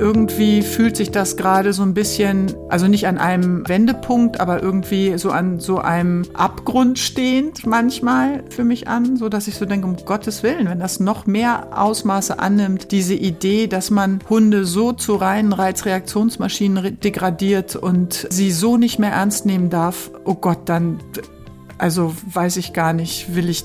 irgendwie fühlt sich das gerade so ein bisschen, also nicht an einem Wendepunkt, aber irgendwie so an so einem Abgrund stehend manchmal für mich an, so dass ich so denke, um Gottes Willen, wenn das noch mehr Ausmaße annimmt, diese Idee, dass man Hunde so zu reinen Reizreaktionsmaschinen degradiert und sie so nicht mehr ernst nehmen darf, oh Gott, dann, also weiß ich gar nicht, will ich,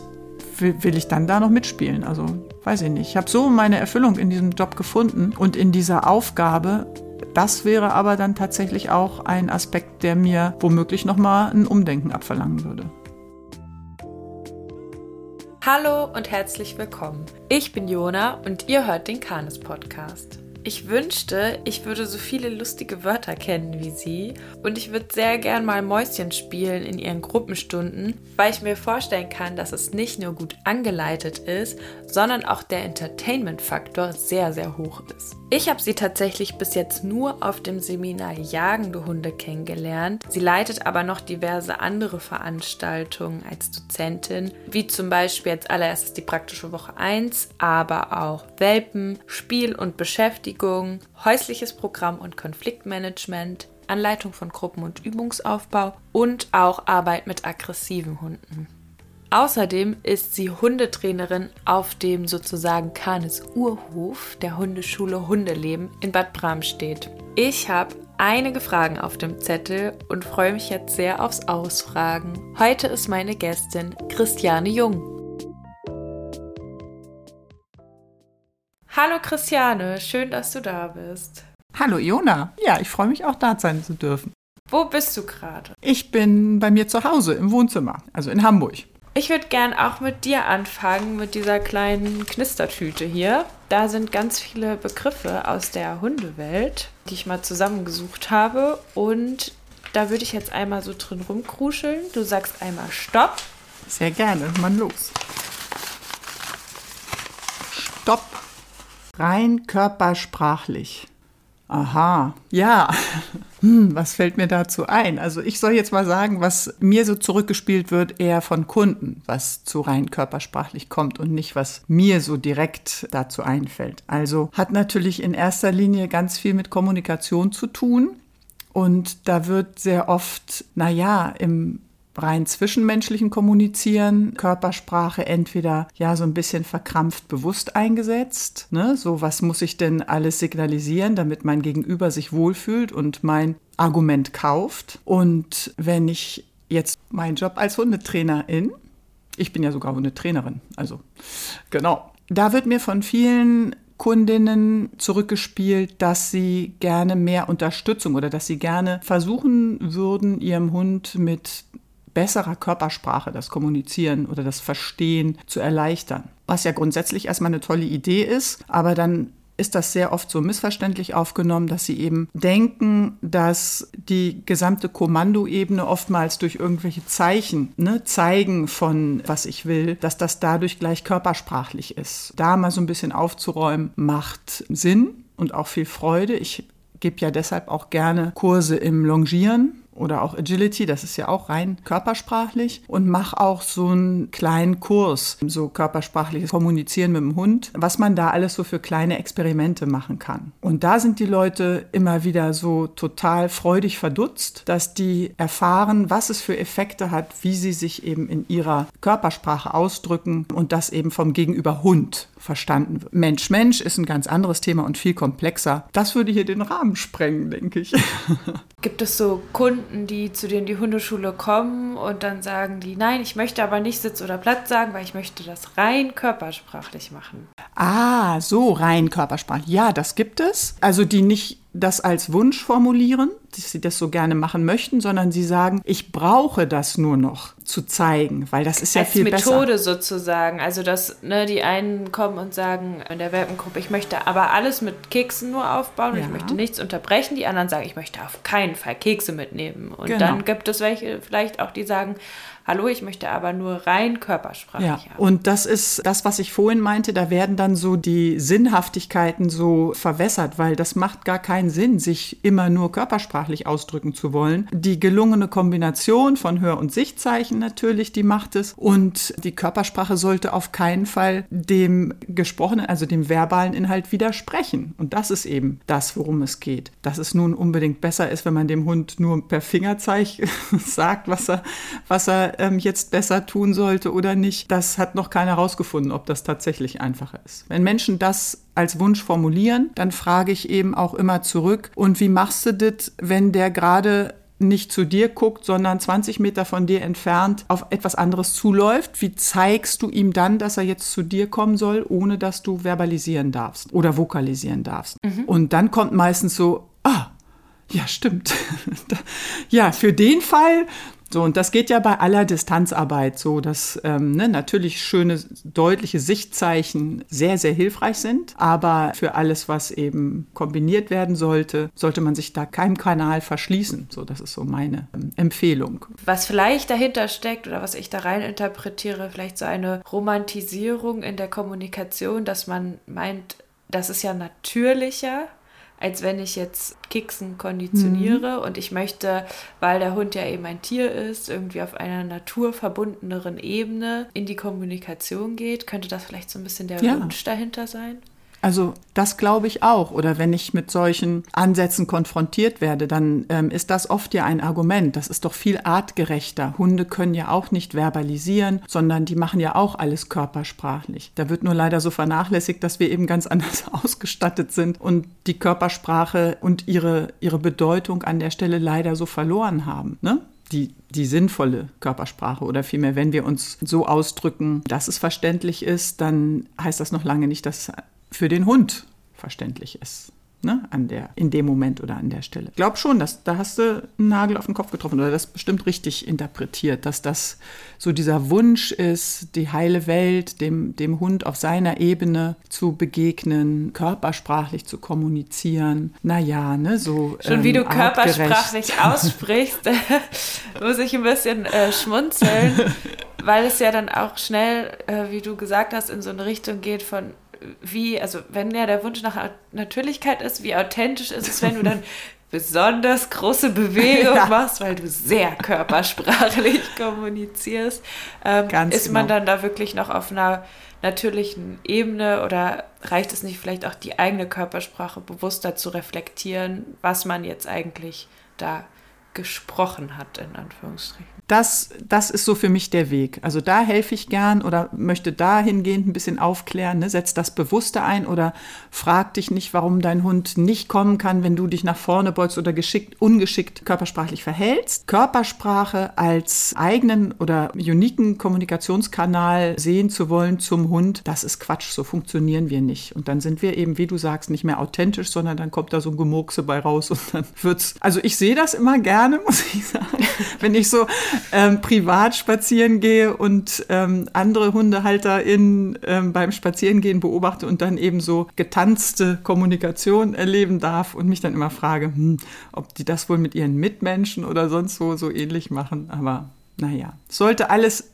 will, will ich dann da noch mitspielen? Also weiß ich nicht. Ich habe so meine Erfüllung in diesem Job gefunden und in dieser Aufgabe. Das wäre aber dann tatsächlich auch ein Aspekt, der mir womöglich nochmal ein Umdenken abverlangen würde. Hallo und herzlich willkommen. Ich bin Jona und ihr hört den Kanes Podcast. Ich wünschte, ich würde so viele lustige Wörter kennen wie sie und ich würde sehr gern mal Mäuschen spielen in ihren Gruppenstunden, weil ich mir vorstellen kann, dass es nicht nur gut angeleitet ist, sondern auch der Entertainment-Faktor sehr, sehr hoch ist. Ich habe sie tatsächlich bis jetzt nur auf dem Seminar Jagende Hunde kennengelernt. Sie leitet aber noch diverse andere Veranstaltungen als Dozentin, wie zum Beispiel als allererstes die praktische Woche 1, aber auch Welpen, Spiel und Beschäftigung häusliches Programm und Konfliktmanagement, Anleitung von Gruppen- und Übungsaufbau und auch Arbeit mit aggressiven Hunden. Außerdem ist sie Hundetrainerin auf dem sozusagen Kanes Urhof der Hundeschule Hundeleben in Bad Bramstedt. Ich habe einige Fragen auf dem Zettel und freue mich jetzt sehr aufs Ausfragen. Heute ist meine Gästin Christiane Jung. Hallo Christiane, schön, dass du da bist. Hallo Iona. Ja, ich freue mich auch da sein zu dürfen. Wo bist du gerade? Ich bin bei mir zu Hause im Wohnzimmer, also in Hamburg. Ich würde gern auch mit dir anfangen, mit dieser kleinen Knistertüte hier. Da sind ganz viele Begriffe aus der Hundewelt, die ich mal zusammengesucht habe. Und da würde ich jetzt einmal so drin rumkruscheln. Du sagst einmal Stopp. Sehr gerne, Mann los. Stopp rein körpersprachlich. Aha, ja. Hm, was fällt mir dazu ein? Also ich soll jetzt mal sagen, was mir so zurückgespielt wird, eher von Kunden, was zu rein körpersprachlich kommt und nicht, was mir so direkt dazu einfällt. Also hat natürlich in erster Linie ganz viel mit Kommunikation zu tun. Und da wird sehr oft, naja, im rein zwischenmenschlichen Kommunizieren, Körpersprache entweder ja so ein bisschen verkrampft bewusst eingesetzt. Ne? So, was muss ich denn alles signalisieren, damit mein Gegenüber sich wohlfühlt und mein Argument kauft. Und wenn ich jetzt meinen Job als Hundetrainerin, ich bin ja sogar Hundetrainerin, also genau, da wird mir von vielen Kundinnen zurückgespielt, dass sie gerne mehr Unterstützung oder dass sie gerne versuchen würden, ihrem Hund mit besserer Körpersprache das Kommunizieren oder das Verstehen zu erleichtern. Was ja grundsätzlich erstmal eine tolle Idee ist, aber dann ist das sehr oft so missverständlich aufgenommen, dass sie eben denken, dass die gesamte Kommandoebene oftmals durch irgendwelche Zeichen, ne, zeigen von was ich will, dass das dadurch gleich körpersprachlich ist. Da mal so ein bisschen aufzuräumen, macht Sinn und auch viel Freude. Ich gebe ja deshalb auch gerne Kurse im Longieren oder auch Agility, das ist ja auch rein körpersprachlich und mach auch so einen kleinen Kurs, so körpersprachliches Kommunizieren mit dem Hund, was man da alles so für kleine Experimente machen kann. Und da sind die Leute immer wieder so total freudig verdutzt, dass die erfahren, was es für Effekte hat, wie sie sich eben in ihrer Körpersprache ausdrücken und das eben vom Gegenüber Hund verstanden wird. Mensch, Mensch ist ein ganz anderes Thema und viel komplexer. Das würde hier den Rahmen sprengen, denke ich. Gibt es so Kunden, die zu denen die Hundeschule kommen und dann sagen die, nein, ich möchte aber nicht Sitz oder Platz sagen, weil ich möchte das rein körpersprachlich machen. Ah, so rein körpersprachlich. Ja, das gibt es. Also die nicht das als Wunsch formulieren, dass sie das so gerne machen möchten, sondern sie sagen, ich brauche das nur noch zu zeigen, weil das ist ja als viel Methode besser. Als Methode sozusagen. Also, dass ne, die einen kommen und sagen in der Welpengruppe, ich möchte aber alles mit Keksen nur aufbauen und ja. ich möchte nichts unterbrechen. Die anderen sagen, ich möchte auf keinen Fall Kekse mitnehmen. Und genau. dann gibt es welche vielleicht auch, die sagen, Hallo, ich möchte aber nur rein körpersprachlich ja, haben. Und das ist das, was ich vorhin meinte, da werden dann so die Sinnhaftigkeiten so verwässert, weil das macht gar keinen Sinn, sich immer nur körpersprachlich ausdrücken zu wollen. Die gelungene Kombination von Hör- und Sichtzeichen natürlich, die macht es. Und die Körpersprache sollte auf keinen Fall dem gesprochenen, also dem verbalen Inhalt widersprechen. Und das ist eben das, worum es geht. Dass es nun unbedingt besser ist, wenn man dem Hund nur per Fingerzeig sagt, was er, was er ähm, jetzt besser tun sollte oder nicht. Das hat noch keiner herausgefunden, ob das tatsächlich einfacher ist. Wenn Menschen das als Wunsch formulieren, dann frage ich eben auch immer zurück, und wie machst du das, wenn der gerade nicht zu dir guckt, sondern 20 Meter von dir entfernt auf etwas anderes zuläuft, wie zeigst du ihm dann, dass er jetzt zu dir kommen soll, ohne dass du verbalisieren darfst oder vokalisieren darfst? Mhm. Und dann kommt meistens so, ja, stimmt. ja, für den Fall so, und das geht ja bei aller Distanzarbeit so, dass ähm, ne, natürlich schöne, deutliche Sichtzeichen sehr, sehr hilfreich sind. Aber für alles, was eben kombiniert werden sollte, sollte man sich da keinem Kanal verschließen. So, das ist so meine ähm, Empfehlung. Was vielleicht dahinter steckt oder was ich da rein interpretiere, vielleicht so eine Romantisierung in der Kommunikation, dass man meint, das ist ja natürlicher als wenn ich jetzt Keksen konditioniere mhm. und ich möchte, weil der Hund ja eben ein Tier ist, irgendwie auf einer naturverbundeneren Ebene in die Kommunikation geht. Könnte das vielleicht so ein bisschen der ja. Wunsch dahinter sein? Also das glaube ich auch. Oder wenn ich mit solchen Ansätzen konfrontiert werde, dann ähm, ist das oft ja ein Argument. Das ist doch viel artgerechter. Hunde können ja auch nicht verbalisieren, sondern die machen ja auch alles körpersprachlich. Da wird nur leider so vernachlässigt, dass wir eben ganz anders ausgestattet sind und die Körpersprache und ihre, ihre Bedeutung an der Stelle leider so verloren haben. Ne? die, die sinnvolle Körpersprache oder vielmehr, wenn wir uns so ausdrücken, dass es verständlich ist, dann heißt das noch lange nicht, dass für den Hund verständlich ist. Ne, an der, in dem Moment oder an der Stelle. Ich glaube schon, dass da hast du einen Nagel auf den Kopf getroffen oder das bestimmt richtig interpretiert, dass das so dieser Wunsch ist, die heile Welt dem, dem Hund auf seiner Ebene zu begegnen, körpersprachlich zu kommunizieren. Naja, ne, so. Schon ähm, wie du körpersprachlich aussprichst, muss ich ein bisschen äh, schmunzeln, weil es ja dann auch schnell, äh, wie du gesagt hast, in so eine Richtung geht von wie, also wenn ja der Wunsch nach Natürlichkeit ist, wie authentisch ist es, wenn du dann besonders große Bewegungen ja. machst, weil du sehr körpersprachlich kommunizierst. Ähm, ist genau. man dann da wirklich noch auf einer natürlichen Ebene oder reicht es nicht vielleicht auch die eigene Körpersprache bewusster zu reflektieren, was man jetzt eigentlich da gesprochen hat, in Anführungsstrichen? Das, das ist so für mich der Weg. Also da helfe ich gern oder möchte dahingehend ein bisschen aufklären. Ne? Setz das Bewusste ein oder frag dich nicht, warum dein Hund nicht kommen kann, wenn du dich nach vorne beugst oder geschickt, ungeschickt körpersprachlich verhältst. Körpersprache als eigenen oder uniken Kommunikationskanal sehen zu wollen zum Hund, das ist Quatsch. So funktionieren wir nicht. Und dann sind wir eben, wie du sagst, nicht mehr authentisch, sondern dann kommt da so ein Gemurkse bei raus und dann wird's. Also ich sehe das immer gerne, muss ich sagen, wenn ich so ähm, privat spazieren gehe und ähm, andere HundehalterInnen ähm, beim Spazierengehen beobachte und dann eben so getanzte Kommunikation erleben darf und mich dann immer frage, hm, ob die das wohl mit ihren Mitmenschen oder sonst wo so ähnlich machen. Aber naja, sollte alles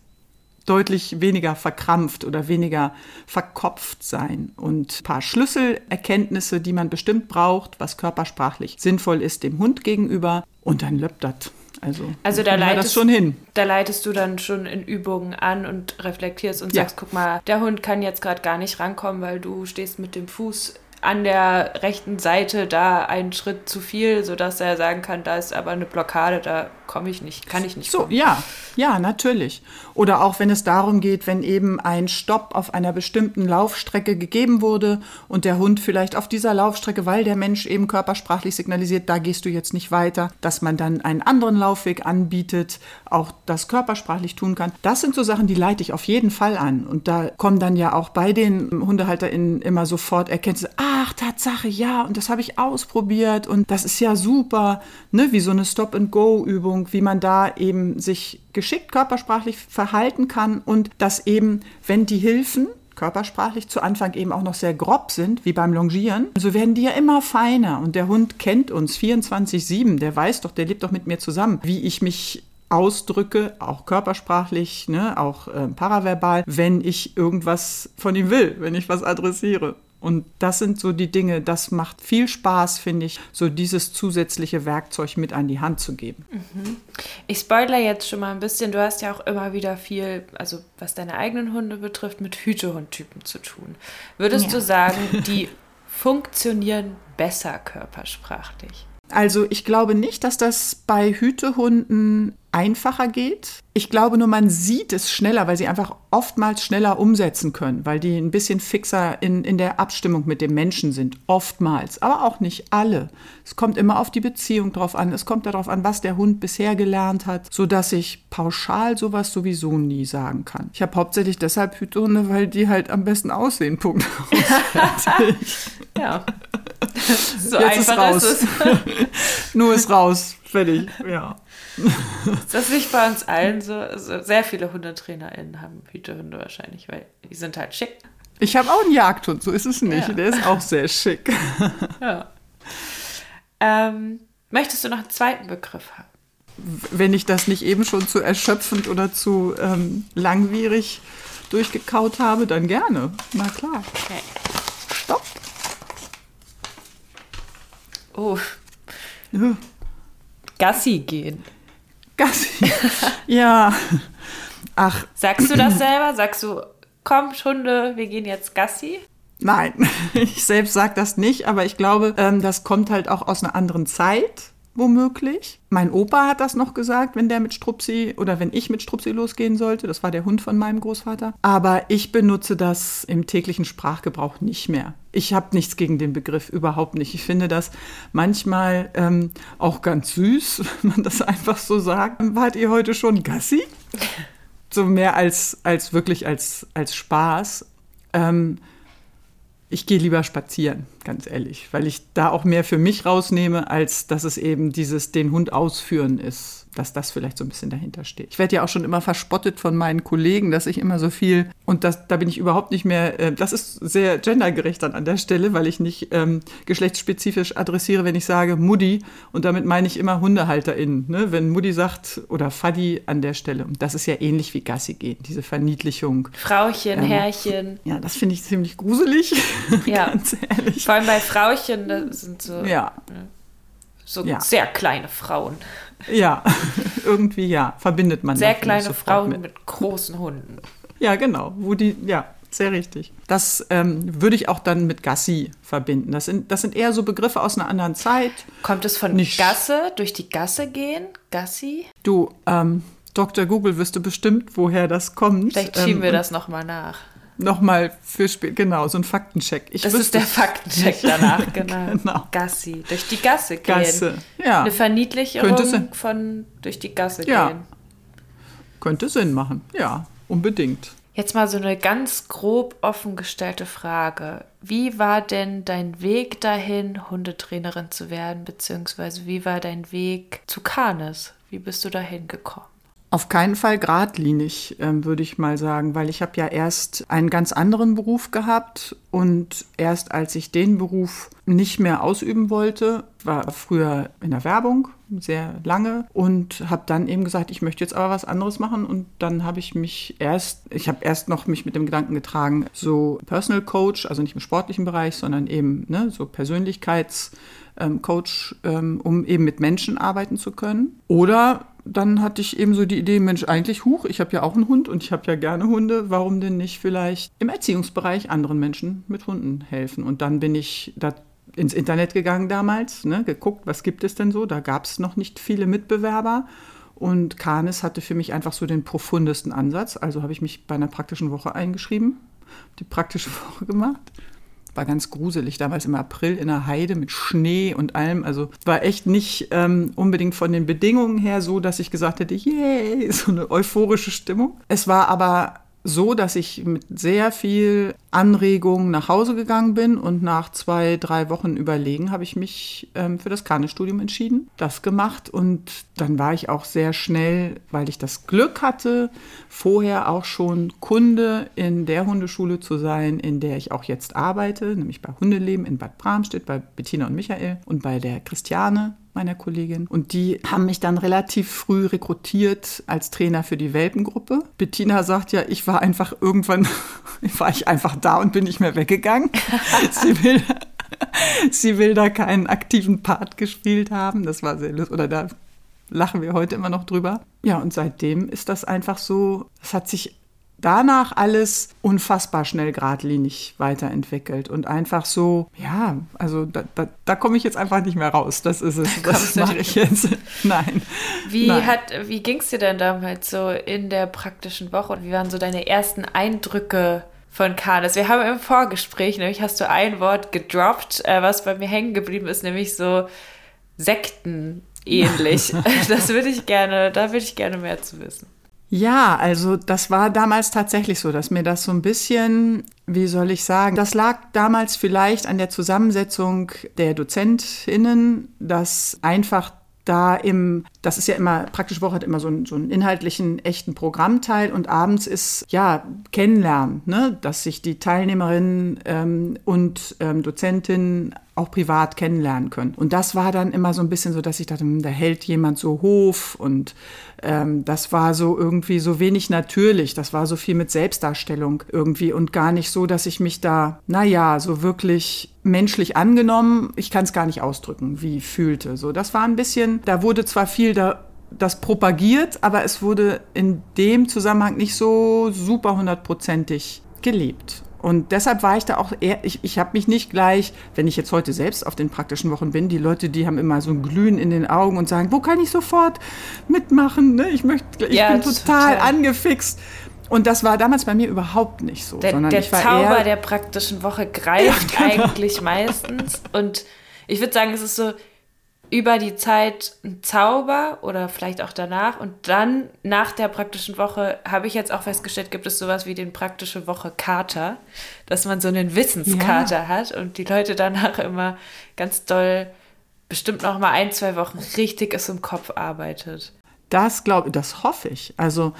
deutlich weniger verkrampft oder weniger verkopft sein. Und ein paar Schlüsselerkenntnisse, die man bestimmt braucht, was körpersprachlich sinnvoll ist dem Hund gegenüber. Und dann löppt das. Also, also da, leitest, das schon hin. da leitest du dann schon in Übungen an und reflektierst und ja. sagst, guck mal, der Hund kann jetzt gerade gar nicht rankommen, weil du stehst mit dem Fuß an der rechten Seite da einen Schritt zu viel, sodass er sagen kann, da ist aber eine Blockade, da komme ich nicht, kann ich nicht. So, kommen. ja, ja, natürlich. Oder auch wenn es darum geht, wenn eben ein Stopp auf einer bestimmten Laufstrecke gegeben wurde und der Hund vielleicht auf dieser Laufstrecke, weil der Mensch eben körpersprachlich signalisiert, da gehst du jetzt nicht weiter, dass man dann einen anderen Laufweg anbietet, auch das körpersprachlich tun kann. Das sind so Sachen, die leite ich auf jeden Fall an. Und da kommen dann ja auch bei den HundehalterInnen immer sofort Erkenntnisse, ach, Tatsache, ja, und das habe ich ausprobiert und das ist ja super, ne, wie so eine Stop-and-Go-Übung Übung, wie man da eben sich geschickt körpersprachlich verhalten kann und dass eben, wenn die Hilfen körpersprachlich zu Anfang eben auch noch sehr grob sind, wie beim Longieren, so werden die ja immer feiner. Und der Hund kennt uns 24-7, der weiß doch, der lebt doch mit mir zusammen, wie ich mich ausdrücke, auch körpersprachlich, ne, auch äh, paraverbal, wenn ich irgendwas von ihm will, wenn ich was adressiere. Und das sind so die Dinge, das macht viel Spaß, finde ich, so dieses zusätzliche Werkzeug mit an die Hand zu geben. Ich spoilere jetzt schon mal ein bisschen. Du hast ja auch immer wieder viel, also was deine eigenen Hunde betrifft, mit Hütehundtypen zu tun. Würdest Ja. du sagen, die funktionieren besser körpersprachlich? Also ich glaube nicht, dass das bei Hütehunden einfacher geht. Ich glaube nur, man sieht es schneller, weil sie einfach oftmals schneller umsetzen können, weil die ein bisschen fixer in, in der Abstimmung mit dem Menschen sind. Oftmals, aber auch nicht alle. Es kommt immer auf die Beziehung drauf an. Es kommt darauf an, was der Hund bisher gelernt hat, sodass ich pauschal sowas sowieso nie sagen kann. Ich habe hauptsächlich deshalb Hütehunde, weil die halt am besten aussehen. Punkt. Ja. so Jetzt ist einfach raus. ist es. Nur ist raus. Fertig. Ja. Ist das nicht bei uns allen so? Also sehr viele HundetrainerInnen haben Hütehunde wahrscheinlich, weil die sind halt schick. Ich habe auch einen Jagdhund, so ist es nicht. Ja. Der ist auch sehr schick. Ja. Ähm, möchtest du noch einen zweiten Begriff haben? Wenn ich das nicht eben schon zu erschöpfend oder zu ähm, langwierig durchgekaut habe, dann gerne. Na klar. Okay. Stopp. Oh, Ja. Gassi gehen. Gassi. ja. Ach, Sagst du das selber? Sagst du, komm, Hunde, wir gehen jetzt Gassi? nein. Ich selbst sage das nicht, aber ich glaube, ähm, das kommt halt auch aus einer anderen Zeit, womöglich. Mein Opa hat das noch gesagt, wenn der mit Strupsi oder wenn ich mit Strupsi losgehen sollte. Das war der Hund von meinem Großvater. Aber ich benutze das im täglichen Sprachgebrauch nicht mehr. Ich habe nichts gegen den Begriff, überhaupt nicht. Ich finde das manchmal ähm, auch ganz süß, wenn man das einfach so sagt. Wart ihr heute schon Gassi? So mehr als, als wirklich als, als Spaß. Ähm, ich gehe lieber spazieren, ganz ehrlich, weil ich da auch mehr für mich rausnehme, als dass es eben dieses den Hund ausführen ist, dass das vielleicht so ein bisschen dahinter steht. Ich werde ja auch schon immer verspottet von meinen Kollegen, dass ich immer so viel und das, da bin ich überhaupt nicht mehr, äh, das ist sehr gendergerecht dann an der Stelle, weil ich nicht ähm, geschlechtsspezifisch adressiere, wenn ich sage Mutti und damit meine ich immer HundehalterInnen. Ne? Wenn Mutti sagt oder Faddi an der Stelle. Und das ist ja ähnlich wie Gassi gehen, diese Verniedlichung. Frauchen, Ähm, Herrchen. Ja, das finde ich ziemlich gruselig, Ja. ganz ehrlich. Vor allem bei Frauchen, das sind so, Ja, so Ja. sehr kleine Frauen. Ja, irgendwie ja, verbindet man. Sehr kleine Frauen mit. mit großen Hunden. Ja, genau, wo die, ja, sehr richtig. Das ähm, würde ich auch dann mit Gassi verbinden. Das sind, das sind eher so Begriffe aus einer anderen Zeit. Kommt es von Nicht- Gasse, durch die Gasse gehen? Gassi? Du, ähm, Dr. Google wüsste bestimmt, woher das kommt. Vielleicht schieben ähm, wir das nochmal nach. Nochmal für später, genau, so ein Faktencheck. Ich Das ist der Faktencheck danach, genau. Genau. Gassi, durch die Gasse gehen. Gasse, ja. Eine Verniedlichung von durch die Gasse Ja. gehen. Könnte Sinn machen, ja, unbedingt. Jetzt mal so eine ganz grob offen gestellte Frage. Wie war denn dein Weg dahin, Hundetrainerin zu werden, beziehungsweise wie war dein Weg zu Canis? Wie bist du dahin gekommen? Auf keinen Fall geradlinig, ähm, würde ich mal sagen, weil ich habe ja erst einen ganz anderen Beruf gehabt und erst als ich den Beruf nicht mehr ausüben wollte, war früher in der Werbung sehr lange und habe dann eben gesagt, ich möchte jetzt aber was anderes machen und dann habe ich mich erst, ich habe erst noch mich mit dem Gedanken getragen, so Personal Coach, also nicht im sportlichen Bereich, sondern eben ne, so Persönlichkeits ähm, Coach, ähm, um eben mit Menschen arbeiten zu können. Oder dann hatte ich eben so die Idee, Mensch, eigentlich huch, ich habe ja auch einen Hund und ich habe ja gerne Hunde, warum denn nicht vielleicht im Erziehungsbereich anderen Menschen mit Hunden helfen? Und dann bin ich da ins Internet gegangen damals, ne, geguckt, was gibt es denn so? Da gab es noch nicht viele Mitbewerber. Und Canis hatte für mich einfach so den profundesten Ansatz. Also habe ich mich bei einer praktischen Woche eingeschrieben, die praktische Woche gemacht. War ganz gruselig, damals im April in der Heide mit Schnee und allem. Also war echt nicht ähm, unbedingt von den Bedingungen her so, dass ich gesagt hätte, yay, so eine euphorische Stimmung. Es war aber so, dass ich mit sehr viel Anregung nach Hause gegangen bin und nach zwei, drei Wochen Überlegen habe ich mich ähm, für das Kanestudium entschieden, das gemacht und dann war ich auch sehr schnell, weil ich das Glück hatte, vorher auch schon Kunde in der Hundeschule zu sein, in der ich auch jetzt arbeite, nämlich bei Hundeleben in Bad Bramstedt, bei Bettina und Michael und bei der Christiane meiner Kollegin. Und die haben mich dann relativ früh rekrutiert als Trainer für die Welpengruppe. Bettina sagt ja, ich war einfach irgendwann, war ich einfach da und bin nicht mehr weggegangen. sie will sie will da keinen aktiven Part gespielt haben. Das war sehr lustig. Oder da lachen wir heute immer noch drüber. Ja, und seitdem ist das einfach so, es hat sich danach alles unfassbar schnell geradlinig weiterentwickelt und einfach so, ja, also da, da, da komme ich jetzt einfach nicht mehr raus. Das ist es. Das mache ich jetzt. Nein. Wie, Nein. wie ging es dir denn damals so in der praktischen Woche und wie waren so deine ersten Eindrücke von Kanes? Wir haben im Vorgespräch, nämlich hast du ein Wort gedroppt, äh, was bei mir hängen geblieben ist, nämlich so Sekten ähnlich. das würde ich gerne, da würde ich gerne mehr zu wissen. Ja, also das war damals tatsächlich so, dass mir das so ein bisschen, wie soll ich sagen, das lag damals vielleicht an der Zusammensetzung der Dozentinnen, dass einfach da im, das ist ja immer, praktische Woche hat immer so einen, so einen inhaltlichen, echten Programmteil und abends ist, ja, Kennenlernen, ne? dass sich die Teilnehmerinnen ähm, und ähm, Dozentinnen auch privat kennenlernen können. Und das war dann immer so ein bisschen so, dass ich dachte, hm, da hält jemand so Hof und ähm, das war so irgendwie so wenig natürlich. Das war so viel mit Selbstdarstellung irgendwie und gar nicht so, dass ich mich da, naja, so wirklich menschlich angenommen, ich kann es gar nicht ausdrücken, wie fühlte. So, das war ein bisschen, da wurde zwar viel da das propagiert, aber es wurde in dem Zusammenhang nicht so super hundertprozentig gelebt. Und deshalb war ich da auch eher, ich, ich habe mich nicht gleich, wenn ich jetzt heute selbst auf den praktischen Wochen bin, die Leute, die haben immer so ein Glühen in den Augen und sagen, wo kann ich sofort mitmachen? Ne? Ich möchte, ich ja, bin total, total angefixt. Und das war damals bei mir überhaupt nicht so. Der, der Zauber der praktischen Woche greift ja, genau. eigentlich meistens. Und ich würde sagen, es ist so, über die Zeit ein Zauber oder vielleicht auch danach. Und dann nach der praktischen Woche habe ich jetzt auch festgestellt, gibt es sowas wie den praktische Woche Kater, dass man so einen Wissenskater ja. hat und die Leute danach immer ganz doll bestimmt noch mal ein, zwei Wochen richtig es im Kopf arbeitet. Das glaube, das hoffe ich. Also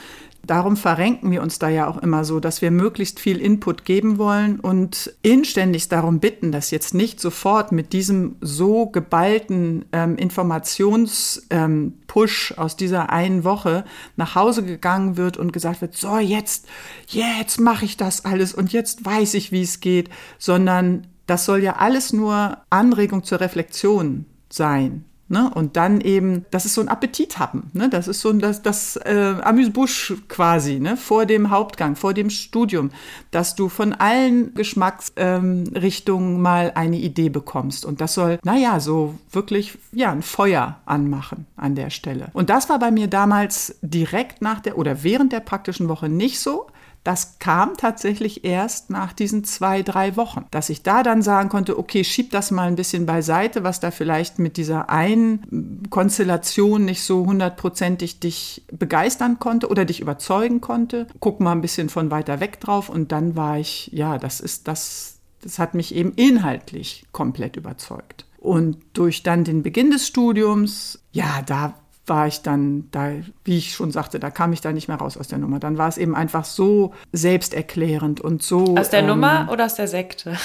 Darum verrenken wir uns da ja auch immer so, dass wir möglichst viel Input geben wollen und inständigst darum bitten, dass jetzt nicht sofort mit diesem so geballten ähm, Informationspush ähm, aus dieser einen Woche nach Hause gegangen wird und gesagt wird, so jetzt, jetzt mache ich das alles und jetzt weiß ich, wie es geht, sondern das soll ja alles nur Anregung zur Reflexion sein. Ne? Und dann eben, das ist so ein Appetit haben. Ne? Das ist so das, das äh, Amüsbusch quasi, ne? vor dem Hauptgang, vor dem Studium, dass du von allen Geschmacksrichtungen ähm, mal eine Idee bekommst. Und das soll, naja, so wirklich, ja, ein Feuer anmachen an der Stelle. Und das war bei mir damals direkt nach der oder während der praktischen Woche nicht so. Das kam tatsächlich erst nach diesen zwei, drei Wochen, dass ich da dann sagen konnte, okay, schieb das mal ein bisschen beiseite, was da vielleicht mit dieser einen Konstellation nicht so hundertprozentig dich begeistern konnte oder dich überzeugen konnte. Guck mal ein bisschen von weiter weg drauf und dann war ich, ja, das ist das, das hat mich eben inhaltlich komplett überzeugt. Und durch dann den Beginn des Studiums, ja, da war ich dann da, wie ich schon sagte, da kam ich da nicht mehr raus aus der Nummer. Dann war es eben einfach so selbsterklärend und so. Aus der ähm, Nummer oder aus der Sekte?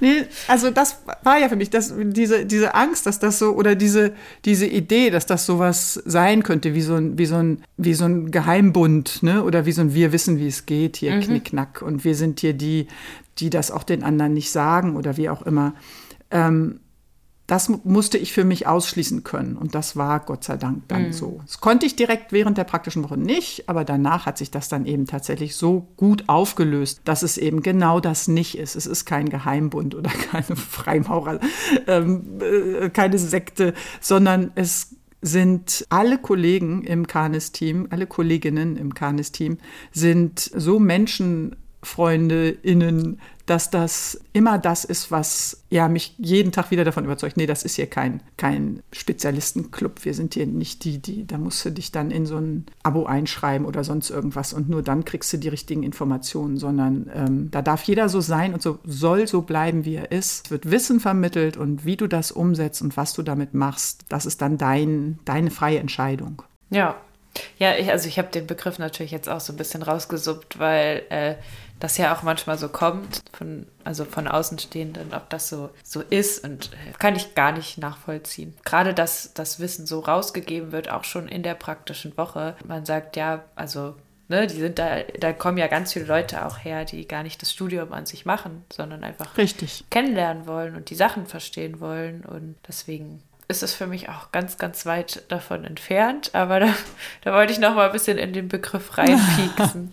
nee, also das war ja für mich, das, diese, diese Angst, dass das so, oder diese, diese Idee, dass das sowas sein könnte, wie so ein, wie so ein, wie so ein Geheimbund, ne? Oder wie so ein Wir wissen, wie es geht, hier mhm. Knickknack. Und wir sind hier die, die das auch den anderen nicht sagen oder wie auch immer. Ähm, das musste ich für mich ausschließen können. Und das war Gott sei Dank dann mhm. so. Das konnte ich direkt während der praktischen Woche nicht, aber danach hat sich das dann eben tatsächlich so gut aufgelöst, dass es eben genau das nicht ist. Es ist kein Geheimbund oder keine Freimaurer, ähm, äh, keine Sekte, sondern es sind alle Kollegen im Kanis-Team, alle Kolleginnen im Kanis-Team sind so MenschenfreundeInnen, dass das immer das ist, was ja mich jeden Tag wieder davon überzeugt, nee, das ist hier kein, kein Spezialistenclub. Wir sind hier nicht die, die, da musst du dich dann in so ein Abo einschreiben oder sonst irgendwas und nur dann kriegst du die richtigen Informationen, sondern ähm, da darf jeder so sein und so soll so bleiben, wie er ist. Es wird Wissen vermittelt und wie du das umsetzt und was du damit machst, das ist dann dein, deine freie Entscheidung. Ja, ja, ich, also ich habe den Begriff natürlich jetzt auch so ein bisschen rausgesuppt, weil äh, das ja auch manchmal so kommt, von, also von Außenstehenden, ob das so, so ist und äh, kann ich gar nicht nachvollziehen. Gerade, dass das Wissen so rausgegeben wird, auch schon in der praktischen Woche. Man sagt ja, also Ne, die sind da, da kommen ja ganz viele Leute auch her, die gar nicht das Studium an sich machen, sondern einfach Richtig. kennenlernen wollen und die Sachen verstehen wollen. Und deswegen ist es für mich auch ganz, ganz weit davon entfernt. Aber da, da wollte ich noch mal ein bisschen in den Begriff reinpieksen.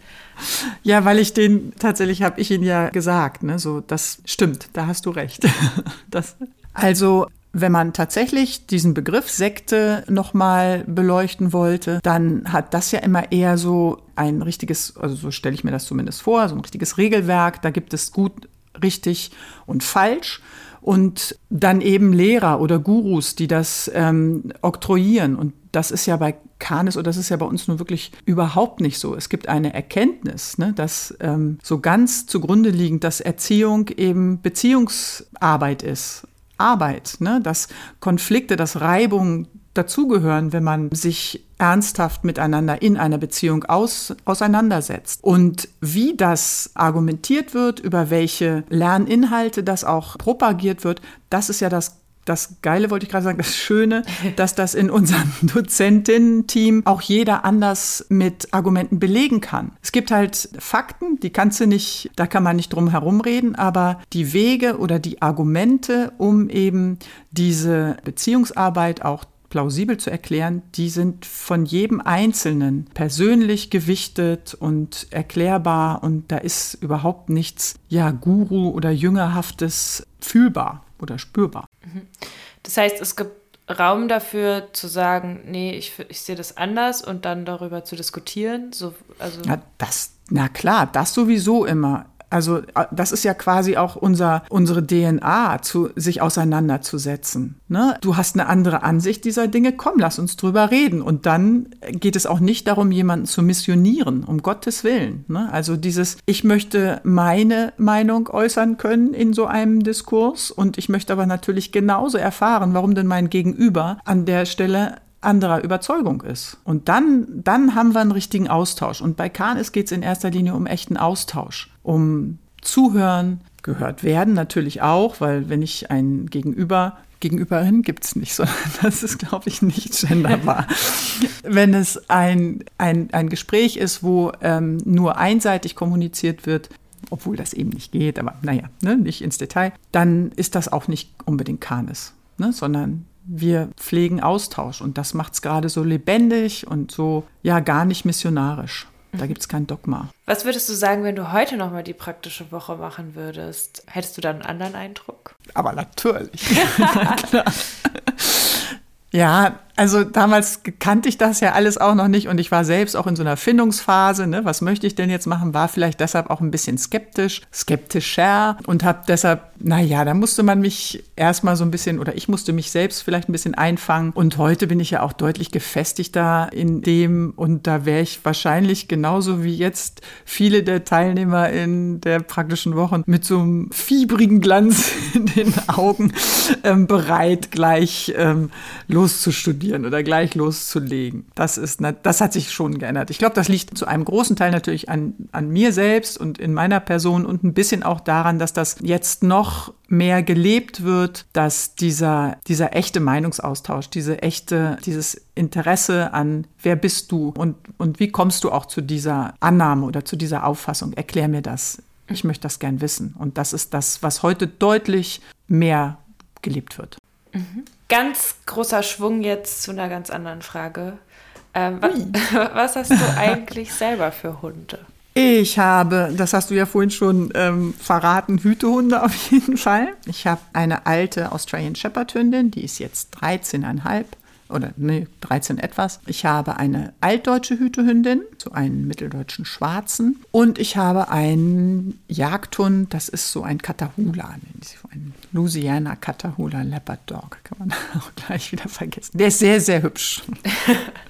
Ja, weil ich den tatsächlich habe ich ihn ja gesagt, ne? So, das stimmt, da hast du recht. Das, also wenn man tatsächlich diesen Begriff Sekte nochmal beleuchten wollte, dann hat das ja immer eher so ein richtiges, also so stelle ich mir das zumindest vor, so ein richtiges Regelwerk. Da gibt es gut, richtig und falsch. Und dann eben Lehrer oder Gurus, die das ähm, oktroyieren. Und das ist ja bei Kanis oder das ist ja bei uns nun wirklich überhaupt nicht so. Es gibt eine Erkenntnis, ne, dass ähm, so ganz zugrunde liegend, dass Erziehung eben Beziehungsarbeit ist. Arbeit, ne, dass Konflikte, dass Reibung dazugehören, wenn man sich ernsthaft miteinander in einer Beziehung aus, auseinandersetzt. Und wie das argumentiert wird, über welche Lerninhalte das auch propagiert wird, das ist ja das das Geile wollte ich gerade sagen, das Schöne, dass das in unserem Dozentinnen-Team auch jeder anders mit Argumenten belegen kann. Es gibt halt Fakten, die kannst du nicht, da kann man nicht drum herum reden, aber die Wege oder die Argumente, um eben diese Beziehungsarbeit auch plausibel zu erklären, die sind von jedem Einzelnen persönlich gewichtet und erklärbar und da ist überhaupt nichts, ja, Guru oder Jüngerhaftes fühlbar oder spürbar. Mhm. Das heißt, es gibt Raum dafür zu sagen, nee, ich, ich sehe das anders und dann darüber zu diskutieren. So, also ja, das, na klar, das sowieso immer. Also äh, das ist ja quasi auch unser, unsere DNA, zu, sich auseinanderzusetzen. Ne? Du hast eine andere Ansicht dieser Dinge, komm, lass uns drüber reden. Und dann geht es auch nicht darum, jemanden zu missionieren, um Gottes Willen. Ne? Also dieses, ich möchte meine Meinung äußern können in so einem Diskurs und ich möchte aber natürlich genauso erfahren, warum denn mein Gegenüber an der Stelle anderer Überzeugung ist. Und dann, dann haben wir einen richtigen Austausch. Und bei Kahnis geht es in erster Linie um echten Austausch, um Zuhören, gehört werden natürlich auch, weil wenn ich ein Gegenüber Gegenüberin gibt es nicht, sondern das ist, glaube ich, nicht genderbar. Wenn es ein, ein, ein Gespräch ist, wo ähm, nur einseitig kommuniziert wird, obwohl das eben nicht geht, aber naja, ne, nicht ins Detail, dann ist das auch nicht unbedingt Kanes, ne, sondern wir pflegen Austausch und das macht es gerade so lebendig und so, ja, gar nicht missionarisch. Da gibt es kein Dogma. Was würdest du sagen, wenn du heute nochmal die praktische Woche machen würdest? Hättest du dann einen anderen Eindruck? Aber natürlich. ja, also damals kannte ich das ja alles auch noch nicht und ich war selbst auch in so einer Findungsphase. Ne? Was möchte ich denn jetzt machen? War vielleicht deshalb auch ein bisschen skeptisch, skeptischer und habe deshalb, naja, da musste man mich erstmal so ein bisschen oder ich musste mich selbst vielleicht ein bisschen einfangen. Und heute bin ich ja auch deutlich gefestigter in dem und da wäre ich wahrscheinlich genauso wie jetzt viele der Teilnehmer in der praktischen Woche mit so einem fiebrigen Glanz in den Augen ähm, bereit, gleich ähm, loszustudieren ausprobieren oder gleich loszulegen. Das, ist, das hat sich schon geändert. Ich glaube, das liegt zu einem großen Teil natürlich an, an mir selbst und in meiner Person und ein bisschen auch daran, dass das jetzt noch mehr gelebt wird, dass dieser, dieser echte Meinungsaustausch, diese echte, dieses Interesse an, wer bist du und, und wie kommst du auch zu dieser Annahme oder zu dieser Auffassung, erklär mir das. Ich möchte das gern wissen. Und das ist das, was heute deutlich mehr gelebt wird. Mhm ganz großer Schwung jetzt zu einer ganz anderen Frage. Ähm, was, was, hast du eigentlich selber für Hunde? Ich habe, das hast du ja vorhin schon ähm, verraten, Hütehunde auf jeden Fall. Ich habe eine alte Australian Shepherd Hündin, die ist jetzt 13,5 oder nee, 13 etwas. Ich habe eine altdeutsche Hütehündin, so einen mitteldeutschen Schwarzen. Und ich habe einen Jagdhund, das ist so ein Catahoula, ein Louisiana Catahoula Leopard Dog, kann man auch gleich wieder vergessen. Der ist sehr, sehr hübsch.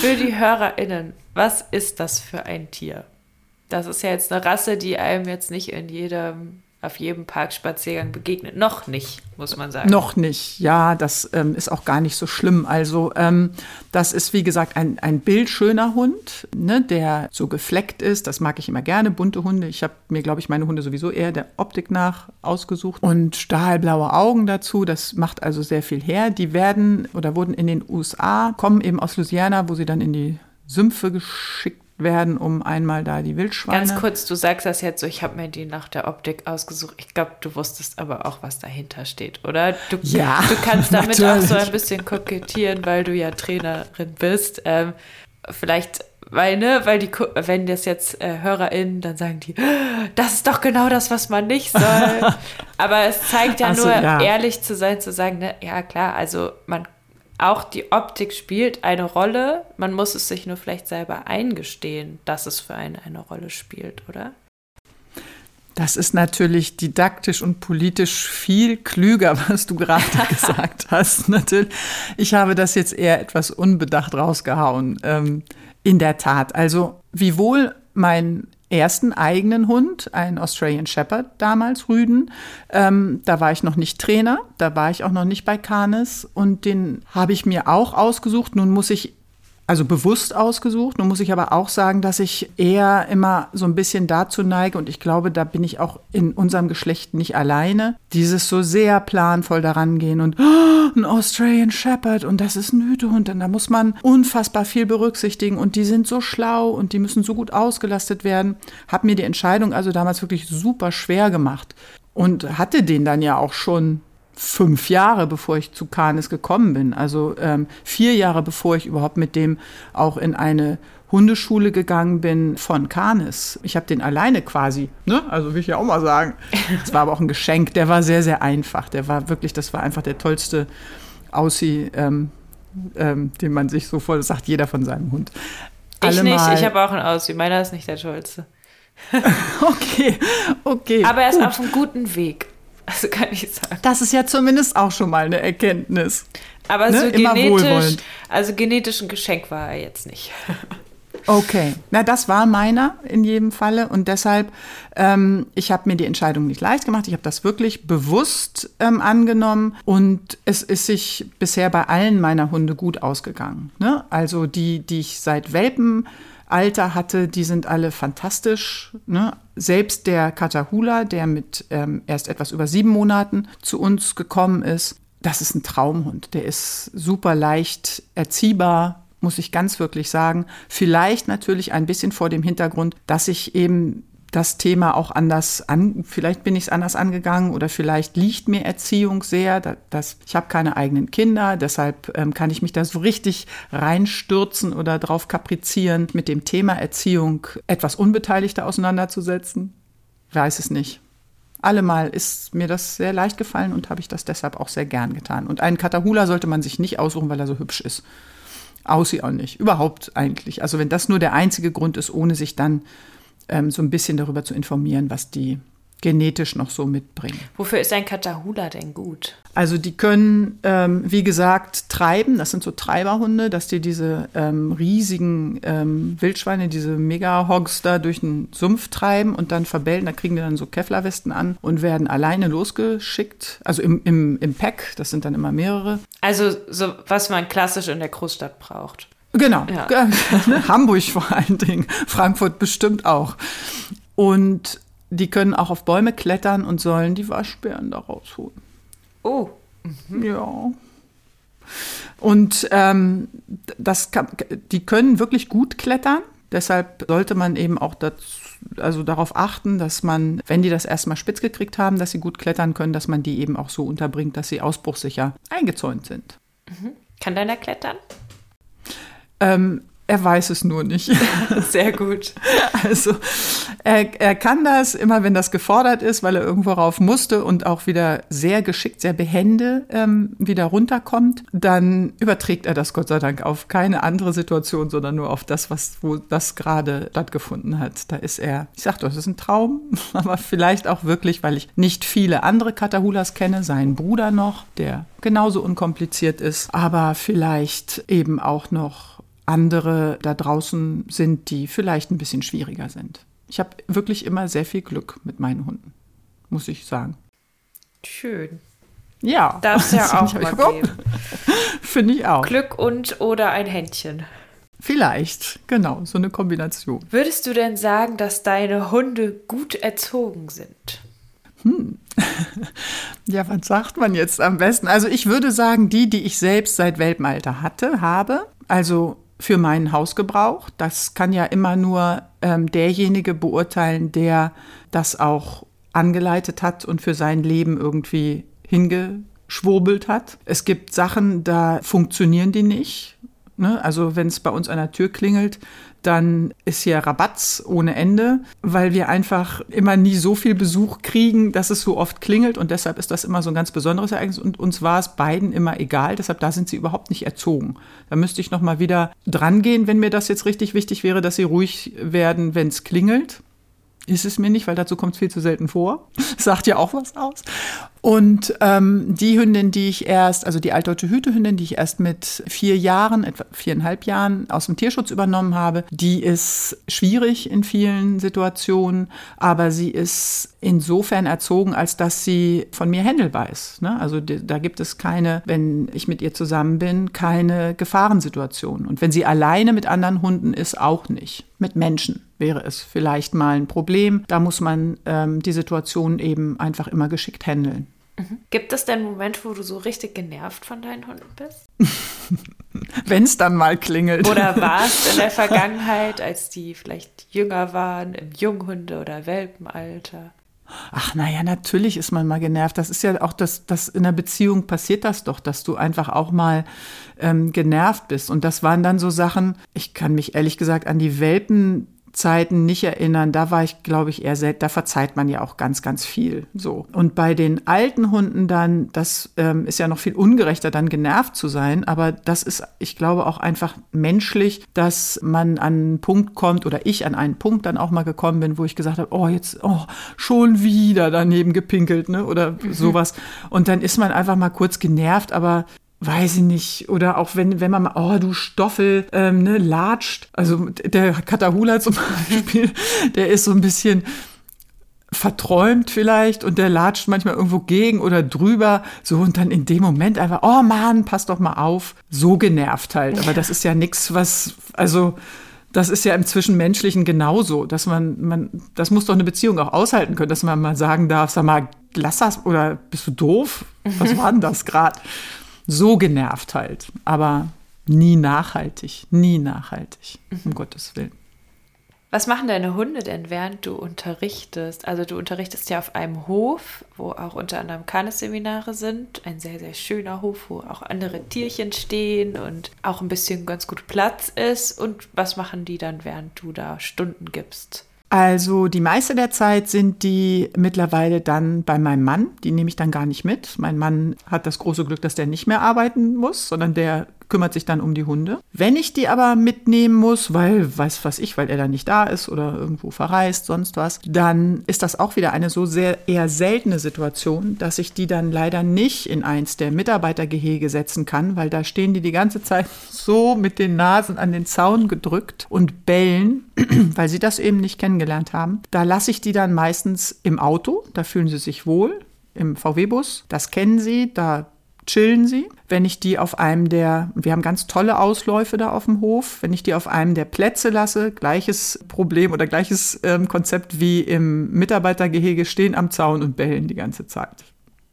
für die HörerInnen, was ist das für ein Tier? Das ist ja jetzt eine Rasse, die einem jetzt nicht in jedem auf jedem Parkspaziergang begegnet. Noch nicht, muss man sagen. Noch nicht, ja, das ähm, ist auch gar nicht so schlimm. Also ähm, das ist, wie gesagt, ein, ein bildschöner Hund, ne, der so gefleckt ist. Das mag ich immer gerne, bunte Hunde. Ich habe mir, glaube ich, meine Hunde sowieso eher der Optik nach ausgesucht. Und stahlblaue Augen dazu, das macht also sehr viel her. Die werden oder wurden in den USA, kommen eben aus Louisiana, wo sie dann in die Sümpfe geschickt werden, um einmal da die Wildschweine. Ganz kurz, du sagst das jetzt so, ich habe mir die nach der Optik ausgesucht. Ich glaube, du wusstest aber auch, was dahinter steht, oder? Du, ja, du kannst damit natürlich. auch so ein bisschen kokettieren, weil du ja Trainerin bist. Ähm, vielleicht weil, ne, weil die, wenn das jetzt äh, HörerInnen, dann sagen die, das ist doch genau das, was man nicht soll. Aber es zeigt ja so, nur, ja. ehrlich zu sein, zu sagen, ne, ja klar, also man auch die Optik spielt eine Rolle. Man muss es sich nur vielleicht selber eingestehen, dass es für einen eine Rolle spielt, oder? Das ist natürlich didaktisch und politisch viel klüger, was du gerade gesagt hast. Natürlich. Ich habe das jetzt eher etwas unbedacht rausgehauen. Ähm, in der Tat. Also, wiewohl mein ersten eigenen Hund, ein Australian Shepherd damals, Rüden. Ähm, da war ich noch nicht Trainer, da war ich auch noch nicht bei Canis und den habe ich mir auch ausgesucht. Nun muss ich also bewusst ausgesucht. Nun muss ich aber auch sagen, dass ich eher immer so ein bisschen dazu neige, und ich glaube, da bin ich auch in unserem Geschlecht nicht alleine, dieses so sehr planvoll daran gehen und oh, ein Australian Shepherd und das ist ein Hütehund, und da muss man unfassbar viel berücksichtigen und die sind so schlau und die müssen so gut ausgelastet werden. Hab mir die Entscheidung also damals wirklich super schwer gemacht und hatte den dann ja auch schon fünf Jahre, bevor ich zu Canis gekommen bin. Also ähm, vier Jahre, bevor ich überhaupt mit dem auch in eine Hundeschule gegangen bin von Canis. Ich habe den alleine quasi, ne? Also will ich ja auch mal sagen. Es war aber auch ein Geschenk. Der war sehr, sehr einfach. Der war wirklich, das war einfach der tollste Aussie, ähm, ähm, den man sich so voll sagt, jeder von seinem Hund. Ich Allemal. nicht, ich habe auch einen Aussie. Meiner ist nicht der tollste. okay, okay. Aber er ist gut. auf einem guten Weg. Also kann ich sagen. Das ist ja zumindest auch schon mal eine Erkenntnis. Aber ne? so genetisch, also genetisch ein Geschenk war er jetzt nicht. Okay, na das war meiner in jedem Falle und deshalb, ähm, ich habe mir die Entscheidung nicht leicht gemacht. Ich habe das wirklich bewusst ähm, angenommen und es ist sich bisher bei allen meiner Hunde gut ausgegangen. Ne? Also die, die ich seit Welpen Alter hatte, die sind alle fantastisch. Ne? Selbst der Katahula, der mit ähm, erst etwas über sieben Monaten zu uns gekommen ist, das ist ein Traumhund. Der ist super leicht erziehbar, muss ich ganz wirklich sagen. Vielleicht natürlich ein bisschen vor dem Hintergrund, dass ich eben das Thema auch anders an, vielleicht bin ich es anders angegangen oder vielleicht liegt mir Erziehung sehr. Das, ich habe keine eigenen Kinder, deshalb ähm, kann ich mich da so richtig reinstürzen oder drauf kaprizieren, mit dem Thema Erziehung etwas unbeteiligter auseinanderzusetzen. Weiß es nicht. Allemal ist mir das sehr leicht gefallen und habe ich das deshalb auch sehr gern getan. Und einen Katahula sollte man sich nicht aussuchen, weil er so hübsch ist. Aussie auch nicht. Überhaupt eigentlich. Also wenn das nur der einzige Grund ist, ohne sich dann ähm, so ein bisschen darüber zu informieren, was die genetisch noch so mitbringen. Wofür ist ein Katahula denn gut? Also die können, ähm, wie gesagt, treiben. Das sind so Treiberhunde, dass die diese ähm, riesigen ähm, Wildschweine, diese Mega-Hogs da durch den Sumpf treiben und dann verbellen. Da kriegen die dann so Kevlarwesten an und werden alleine losgeschickt. Also im, im, im Pack, das sind dann immer mehrere. Also so, was man klassisch in der Großstadt braucht. Genau. Ja. Ne, Hamburg vor allen Dingen. Frankfurt bestimmt auch. Und die können auch auf Bäume klettern und sollen die Waschbären da rausholen. Oh. Mhm. Ja. Und ähm, das kann, die können wirklich gut klettern. Deshalb sollte man eben auch dazu, also darauf achten, dass man, wenn die das erstmal spitz gekriegt haben, dass sie gut klettern können, dass man die eben auch so unterbringt, dass sie ausbruchsicher eingezäunt sind. Mhm. Kann deiner klettern? Ähm, er weiß es nur nicht. Sehr gut. Also er, er kann das immer, wenn das gefordert ist, weil er irgendwo rauf musste und auch wieder sehr geschickt, sehr behende ähm, wieder runterkommt, dann überträgt er das Gott sei Dank auf keine andere Situation, sondern nur auf das, was wo das gerade stattgefunden hat. Da ist er, ich sag doch, das ist ein Traum, aber vielleicht auch wirklich, weil ich nicht viele andere Katahulas kenne, seinen Bruder noch, der genauso unkompliziert ist, aber vielleicht eben auch noch andere da draußen sind, die vielleicht ein bisschen schwieriger sind. Ich habe wirklich immer sehr viel Glück mit meinen Hunden. muss ich sagen. Schön. Ja. Darf es ja auch mal geben. Finde ich auch. Glück und oder ein Händchen. Vielleicht, genau, so eine Kombination. Würdest du denn sagen, dass deine Hunde gut erzogen sind? Hm. ja, was sagt man jetzt am besten? Also ich würde sagen, die, die ich selbst seit Welpenalter hatte, habe, also für meinen Hausgebrauch. Das kann ja immer nur ähm, derjenige beurteilen, der das auch angeleitet hat und für sein Leben irgendwie hingeschwurbelt hat. Es gibt Sachen, da funktionieren die nicht. Ne? Also wenn es bei uns an der Tür klingelt, dann ist hier Rabatz ohne Ende, weil wir einfach immer nie so viel Besuch kriegen, dass es so oft klingelt und deshalb ist das immer so ein ganz besonderes Ereignis und uns war es beiden immer egal, deshalb da sind sie überhaupt nicht erzogen. Da müsste ich noch mal wieder dran gehen, wenn mir das jetzt richtig wichtig wäre, dass sie ruhig werden, wenn es klingelt. Ist es mir nicht, weil dazu kommt es viel zu selten vor. Sagt ja auch was aus. Und ähm, die Hündin, die ich erst, also die altdeutsche Hütehündin, die ich erst mit vier Jahren, etwa viereinhalb Jahren aus dem Tierschutz übernommen habe, die ist schwierig in vielen Situationen, aber sie ist insofern erzogen, als dass sie von mir händelbar ist. Ne? Also da gibt es keine, wenn ich mit ihr zusammen bin, keine Gefahrensituation. Und wenn sie alleine mit anderen Hunden ist, auch nicht. Mit Menschen wäre es vielleicht mal ein Problem. Da muss man ähm, die Situation eben einfach immer geschickt handeln. Mhm. Gibt es denn einen Moment, wo du so richtig genervt von deinen Hunden bist? Wenn es dann mal klingelt. Oder warst in der Vergangenheit, als die vielleicht jünger waren, im Junghunde- oder Welpenalter? Ach, naja, natürlich ist man mal genervt. Das ist ja auch das, das in der Beziehung passiert das doch, dass du einfach auch mal ähm, genervt bist. Und das waren dann so Sachen, ich kann mich ehrlich gesagt an die Welpen Zeiten nicht erinnern. Da war ich, glaube ich, eher selten. Da verzeiht man ja auch ganz, ganz viel. So. Und bei den alten Hunden dann, das ähm, ist ja noch viel ungerechter, dann genervt zu sein. Aber das ist, ich glaube, auch einfach menschlich, dass man an einen Punkt kommt oder ich an einen Punkt dann auch mal gekommen bin, wo ich gesagt habe, oh, jetzt, oh, schon wieder daneben gepinkelt, ne? Oder mhm. sowas. Und dann ist man einfach mal kurz genervt, aber weiß ich nicht, oder auch wenn, wenn man mal, oh, du Stoffel, ähm, ne, latscht. Also der Katahula zum Beispiel, der ist so ein bisschen verträumt vielleicht und der latscht manchmal irgendwo gegen oder drüber, so und dann in dem Moment einfach, oh Mann, pass doch mal auf, so genervt halt. Aber das ist ja nichts, was, also das ist ja im Zwischenmenschlichen genauso, dass man, man, das muss doch eine Beziehung auch aushalten können, dass man mal sagen darf, sag mal, lass das oder bist du doof? Was war denn das gerade? So genervt halt, aber nie nachhaltig, nie nachhaltig, mhm. um Gottes Willen. Was machen deine Hunde denn, während du unterrichtest? Also du unterrichtest ja auf einem Hof, wo auch unter anderem Kanes-Seminare sind. Ein sehr, sehr schöner Hof, wo auch andere Tierchen stehen und auch ein bisschen ganz gut Platz ist. Und was machen die dann, während du da Stunden gibst? Also die meiste der Zeit sind die mittlerweile dann bei meinem Mann. Die nehme ich dann gar nicht mit. Mein Mann hat das große Glück, dass der nicht mehr arbeiten muss, sondern der kümmert sich dann um die Hunde. Wenn ich die aber mitnehmen muss, weil, weiß was ich, weil er dann nicht da ist oder irgendwo verreist, sonst was, dann ist das auch wieder eine so sehr eher seltene Situation, dass ich die dann leider nicht in eins der Mitarbeitergehege setzen kann, weil da stehen die die ganze Zeit so mit den Nasen an den Zaun gedrückt und bellen, weil sie das eben nicht kennengelernt haben. Da lasse ich die dann meistens im Auto, da fühlen sie sich wohl im VW-Bus. Das kennen sie, da chillen sie. Wenn ich die auf einem der, wir haben ganz tolle Ausläufe da auf dem Hof, wenn ich die auf einem der Plätze lasse, gleiches Problem oder gleiches ähm, Konzept wie im Mitarbeitergehege, stehen am Zaun und bellen die ganze Zeit.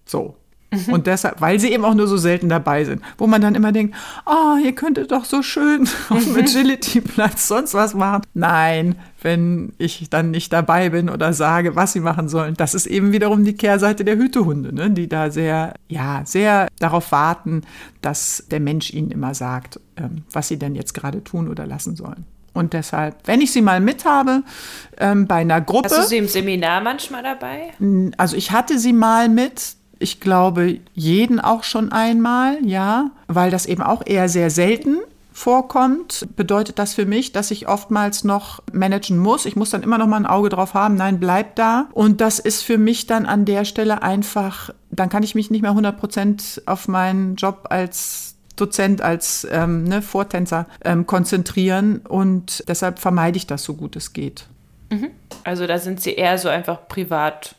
So, Mhm. Und deshalb, weil sie eben auch nur so selten dabei sind, wo man dann immer denkt, oh, ihr könntet doch so schön auf dem Agility-Platz sonst was machen. Nein, wenn ich dann nicht dabei bin oder sage, was sie machen sollen. Das ist eben wiederum die Kehrseite der Hütehunde, ne? die da sehr, ja, sehr darauf warten, dass der Mensch ihnen immer sagt, ähm, was sie denn jetzt gerade tun oder lassen sollen. Und deshalb, wenn ich sie mal mit habe, ähm, bei einer Gruppe. Hast du sie im Seminar manchmal dabei? Also ich hatte sie mal mit, ich glaube, jeden auch schon einmal, ja, weil das eben auch eher sehr selten vorkommt, bedeutet das für mich, dass ich oftmals noch managen muss. Ich muss dann immer noch mal ein Auge drauf haben, nein, bleib da. Und das ist für mich dann an der Stelle einfach, dann kann ich mich nicht mehr 100 Prozent auf meinen Job als Dozent, als ähm, ne, Vortänzer ähm, konzentrieren. Und deshalb vermeide ich das so gut es geht. Mhm. Also da sind Sie eher so einfach privat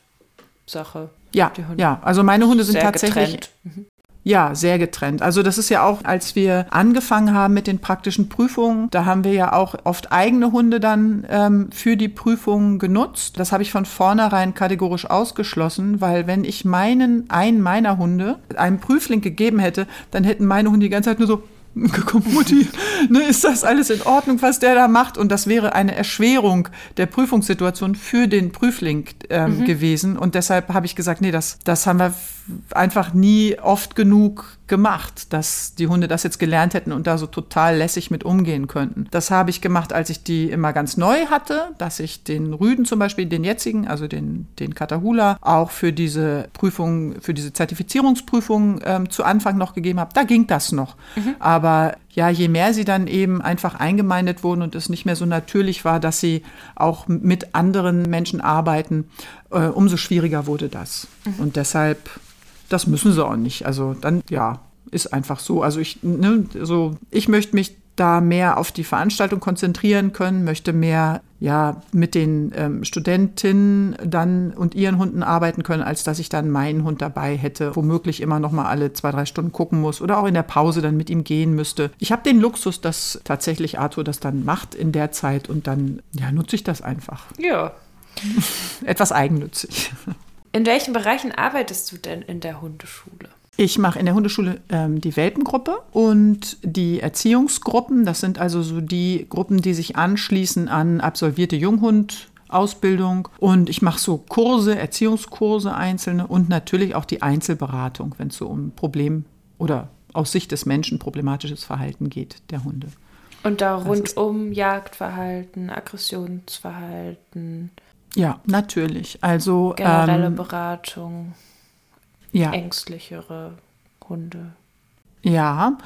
Sache. Ja, ja. Also meine Hunde sind tatsächlich. Getrennt. Mhm. Ja, sehr getrennt. Also das ist ja auch, als wir angefangen haben mit den praktischen Prüfungen, da haben wir ja auch oft eigene Hunde dann ähm, für die Prüfungen genutzt. Das habe ich von vornherein kategorisch ausgeschlossen, weil wenn ich meinen, einen meiner Hunde einem Prüfling gegeben hätte, dann hätten meine Hunde die ganze Zeit nur so gekommen, Mutti, ne, ist das alles in Ordnung, was der da macht? Und das wäre eine Erschwerung der Prüfungssituation für den Prüfling ähm, mhm. gewesen. Und deshalb habe ich gesagt, nee, das, das haben wir einfach nie oft genug gemacht, dass die Hunde das jetzt gelernt hätten und da so total lässig mit umgehen könnten. Das habe ich gemacht, als ich die immer ganz neu hatte, dass ich den Rüden zum Beispiel, den jetzigen, also den, den Katahula, auch für diese Prüfung, für diese Zertifizierungsprüfung ähm, zu Anfang noch gegeben habe. Da ging das noch. Mhm. Aber ja, je mehr sie dann eben einfach eingemeindet wurden und es nicht mehr so natürlich war, dass sie auch mit anderen Menschen arbeiten, äh, umso schwieriger wurde das. Mhm. Und deshalb das müssen sie auch nicht. Also dann, ja, ist einfach so. Also ich, ne, so, ich möchte mich da mehr auf die Veranstaltung konzentrieren können, möchte mehr ja mit den ähm, Studentinnen dann und ihren Hunden arbeiten können, als dass ich dann meinen Hund dabei hätte, womöglich immer noch mal alle zwei drei Stunden gucken muss oder auch in der Pause dann mit ihm gehen müsste. Ich habe den Luxus, dass tatsächlich Arthur das dann macht in der Zeit und dann ja nutze ich das einfach. Ja. Etwas eigennützig. In welchen Bereichen arbeitest du denn in der Hundeschule? Ich mache in der Hundeschule ähm, die Welpengruppe und die Erziehungsgruppen. Das sind also so die Gruppen, die sich anschließen an absolvierte Junghund-Ausbildung. Und ich mache so Kurse, Erziehungskurse einzelne und natürlich auch die Einzelberatung, wenn es so um Problem oder aus Sicht des Menschen problematisches Verhalten geht der Hunde. Und da rund um Jagdverhalten, Aggressionsverhalten. Ja, natürlich. Also generelle ähm, Beratung, ja. ängstlichere Hunde. Ja,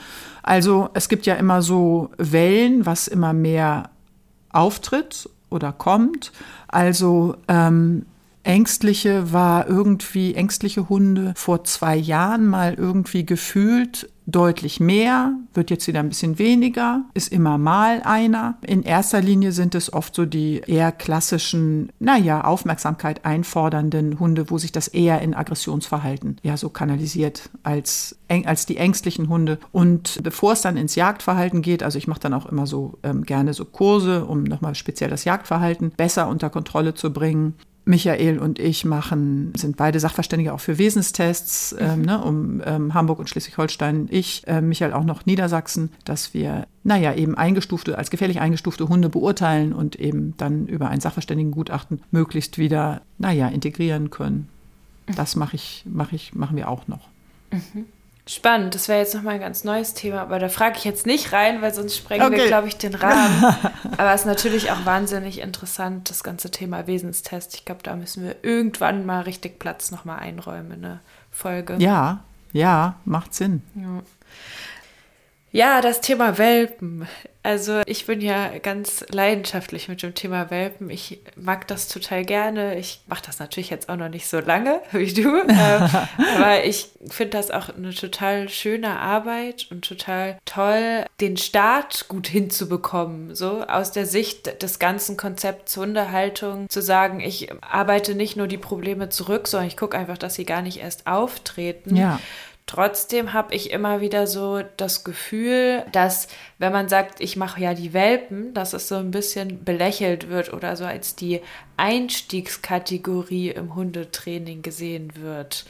also es gibt ja immer so Wellen, was immer mehr auftritt oder kommt. Also ähm, ängstliche war irgendwie, ängstliche Hunde vor zwei Jahren mal irgendwie gefühlt deutlich mehr, wird jetzt wieder ein bisschen weniger, ist immer mal einer. In erster Linie sind es oft so die eher klassischen, naja, Aufmerksamkeit einfordernden Hunde, wo sich das eher in Aggressionsverhalten ja so kanalisiert als, als die ängstlichen Hunde. Und bevor es dann ins Jagdverhalten geht, also ich mache dann auch immer so ähm, gerne so Kurse, um nochmal speziell das Jagdverhalten besser unter Kontrolle zu bringen. Michael und ich machen, sind beide Sachverständige auch für Wesenstests, mhm. ähm, ne, um ähm, Hamburg und Schleswig-Holstein, ich, äh, Michael auch noch Niedersachsen, dass wir, naja, eben eingestufte, als gefährlich eingestufte Hunde beurteilen und eben dann über ein Sachverständigengutachten möglichst wieder, naja, integrieren können. Mhm. Das mache ich, mache ich, machen wir auch noch. Mhm. Spannend, das wäre jetzt nochmal ein ganz neues Thema, aber da frage ich jetzt nicht rein, weil sonst sprengen okay. wir, glaube ich, den Rahmen. aber es ist natürlich auch wahnsinnig interessant, das ganze Thema Wesenstest. Ich glaube, da müssen wir irgendwann mal richtig Platz nochmal einräumen, eine Folge. Ja, ja, macht Sinn. Ja. Ja, das Thema Welpen. Also ich bin ja ganz leidenschaftlich mit dem Thema Welpen. Ich mag das total gerne. Ich mache das natürlich jetzt auch noch nicht so lange wie du, ähm, aber ich finde das auch eine total schöne Arbeit und total toll, den Start gut hinzubekommen. So aus der Sicht des ganzen Konzepts Hundehaltung zu sagen, ich arbeite nicht nur die Probleme zurück, sondern ich gucke einfach, dass sie gar nicht erst auftreten. Ja Trotzdem habe ich immer wieder so das Gefühl, dass wenn man sagt, ich mache ja die Welpen, dass es so ein bisschen belächelt wird oder so als die Einstiegskategorie im Hundetraining gesehen wird.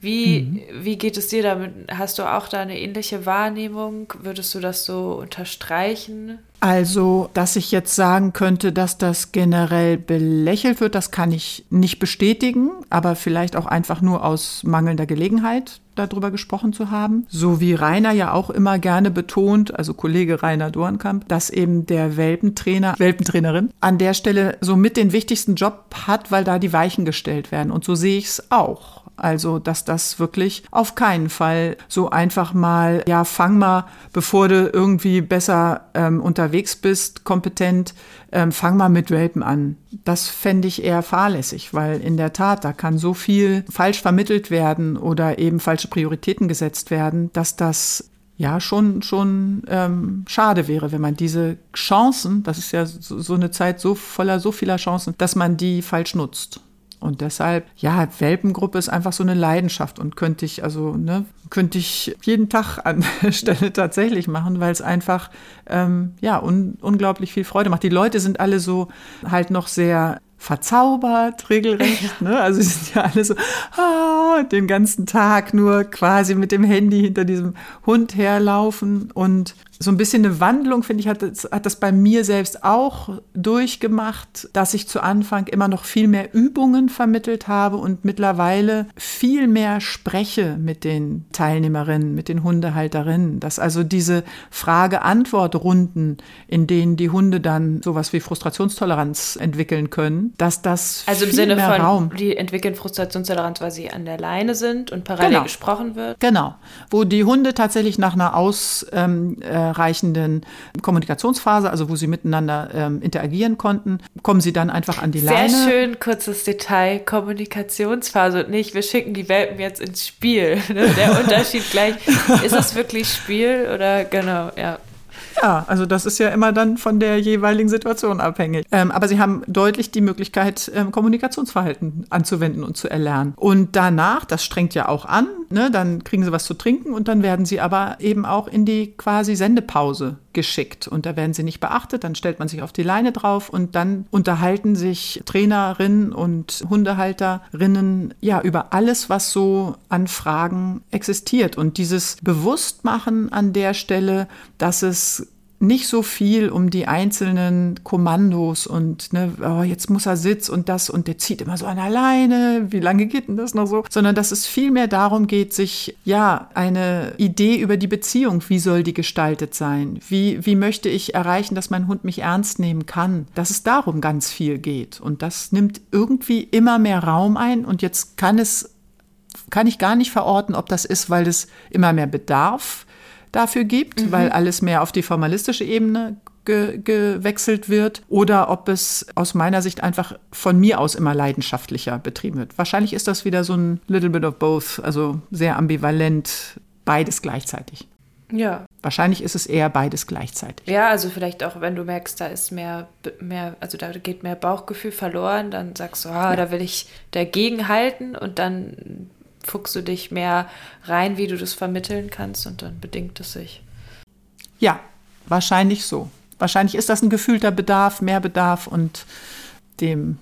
Wie, mhm. wie geht es dir damit? Hast du auch da eine ähnliche Wahrnehmung? Würdest du das so unterstreichen? Also, dass ich jetzt sagen könnte, dass das generell belächelt wird, das kann ich nicht bestätigen, aber vielleicht auch einfach nur aus mangelnder Gelegenheit darüber gesprochen zu haben. So wie Rainer ja auch immer gerne betont, also Kollege Rainer Dornkamp, dass eben der Welpentrainer, Welpentrainerin an der Stelle so mit den wichtigsten Job hat, weil da die Weichen gestellt werden. Und so sehe ich es auch. Also, dass das wirklich auf keinen Fall so einfach mal, ja, fang mal, bevor du irgendwie besser ähm, unterwegs bist, kompetent, ähm, fang mal mit Welpen an. Das fände ich eher fahrlässig, weil in der Tat, da kann so viel falsch vermittelt werden oder eben falsche Prioritäten gesetzt werden, dass das ja schon schon ähm, schade wäre, wenn man diese Chancen, das ist ja so, so eine Zeit so voller so vieler Chancen, dass man die falsch nutzt. Und deshalb, ja, Welpengruppe ist einfach so eine Leidenschaft und könnte ich, also, ne, könnte ich jeden Tag an der Stelle tatsächlich machen, weil es einfach, ähm, ja, un unglaublich viel Freude macht. Die Leute sind alle so halt noch sehr verzaubert, regelrecht. Ne? Also sie sind ja alle so ah, den ganzen Tag nur quasi mit dem Handy hinter diesem Hund herlaufen. Und so ein bisschen eine Wandlung, finde ich, hat das, hat das bei mir selbst auch durchgemacht, dass ich zu Anfang immer noch viel mehr Übungen vermittelt habe und mittlerweile viel mehr spreche mit den Teilnehmerinnen, mit den Hundehalterinnen. Dass also diese Frage-Antwort-Runden, in denen die Hunde dann sowas wie Frustrationstoleranz entwickeln können, dass das also im Sinne mehr von Raum die entwickeln Frustrationstoleranz, weil sie an der Leine sind und parallel Genau. gesprochen wird. Genau, wo die Hunde tatsächlich nach einer ausreichenden Kommunikationsphase, also wo sie miteinander ähm, interagieren konnten, kommen sie dann einfach an die Sehr Leine. schön, kurzes Detail, Kommunikationsphase und nicht, wir schicken die Welpen jetzt ins Spiel. Ne? Der Unterschied gleich, ist es wirklich Spiel oder genau, ja. Ja, also das ist ja immer dann von der jeweiligen Situation abhängig. Ähm, aber sie haben deutlich die Möglichkeit, ähm, Kommunikationsverhalten anzuwenden und zu erlernen. Und danach, das strengt ja auch an, ne, dann kriegen sie was zu trinken und dann werden sie aber eben auch in die quasi Sendepause geschickt. Und da werden sie nicht beachtet, dann stellt man sich auf die Leine drauf und dann unterhalten sich Trainerinnen und Hundehalterinnen ja über alles, was so an Fragen existiert. Und dieses Bewusstmachen an der Stelle, dass es nicht so viel um die einzelnen Kommandos und ne, oh, jetzt muss er Sitz und das und der zieht immer so an alleine, wie lange geht denn das noch so? Sondern dass es viel mehr darum geht, sich ja eine Idee über die Beziehung, wie soll die gestaltet sein? Wie, wie möchte ich erreichen, dass mein Hund mich ernst nehmen kann? Dass es darum ganz viel geht. Und das nimmt irgendwie immer mehr Raum ein und jetzt kann es kann ich gar nicht verorten, ob das ist, weil es immer mehr Bedarf dafür gibt, weil alles mehr auf die formalistische Ebene ge gewechselt wird oder ob es aus meiner Sicht einfach von mir aus immer leidenschaftlicher betrieben wird. Wahrscheinlich ist das wieder so ein little bit of both, also sehr ambivalent, beides gleichzeitig. Ja. Wahrscheinlich ist es eher beides gleichzeitig. Ja, also vielleicht auch, wenn du merkst, da ist mehr, mehr, also da geht mehr Bauchgefühl verloren, dann sagst du, ah, da will ich dagegen halten und dann fuchst du dich mehr rein, wie du das vermitteln kannst und dann bedingt es sich. Ja, wahrscheinlich so. Wahrscheinlich ist das ein gefühlter Bedarf, mehr Bedarf und dem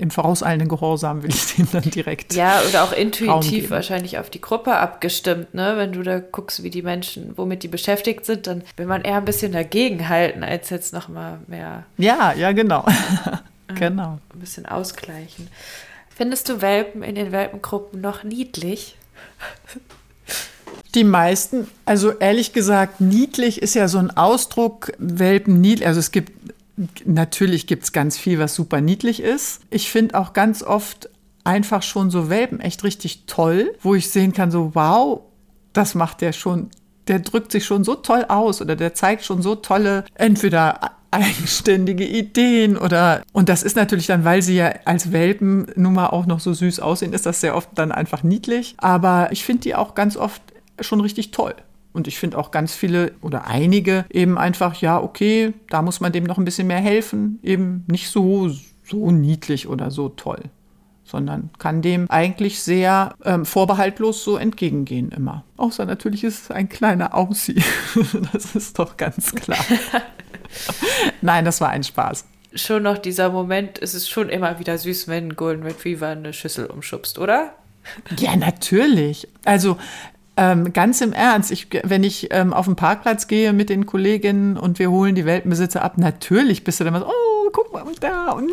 im vorauseilenden Gehorsam will ich dem dann direkt. Ja, oder auch intuitiv wahrscheinlich auf die Gruppe abgestimmt, ne? Wenn du da guckst, wie die Menschen, womit die beschäftigt sind, dann will man eher ein bisschen dagegen halten, als jetzt nochmal mehr Ja, ja, genau. genau. ein bisschen ausgleichen. Findest du Welpen in den Welpengruppen noch niedlich? Die meisten, also ehrlich gesagt, niedlich ist ja so ein Ausdruck, Welpen niedlich. Also es gibt, natürlich gibt es ganz viel, was super niedlich ist. Ich finde auch ganz oft einfach schon so Welpen echt richtig toll, wo ich sehen kann, so wow, das macht der schon, der drückt sich schon so toll aus oder der zeigt schon so tolle, entweder eigenständige Ideen oder und das ist natürlich dann, weil sie ja als Welpen nun mal auch noch so süß aussehen, ist das sehr oft dann einfach niedlich. Aber ich finde die auch ganz oft schon richtig toll. Und ich finde auch ganz viele oder einige eben einfach, ja, okay, da muss man dem noch ein bisschen mehr helfen. Eben nicht so, so niedlich oder so toll, sondern kann dem eigentlich sehr ähm, vorbehaltlos so entgegengehen immer. Außer natürlich ist es ein kleiner Aussie. das ist doch ganz klar. Nein, das war ein Spaß. Schon noch dieser Moment, es ist schon immer wieder süß, wenn ein Golden Retriever eine Schüssel umschubst, oder? Ja, natürlich. Also ähm, ganz im Ernst, ich, wenn ich ähm, auf den Parkplatz gehe mit den Kolleginnen und wir holen die Welpenbesitzer ab, natürlich bist du dann mal so, oh, guck mal da. Und,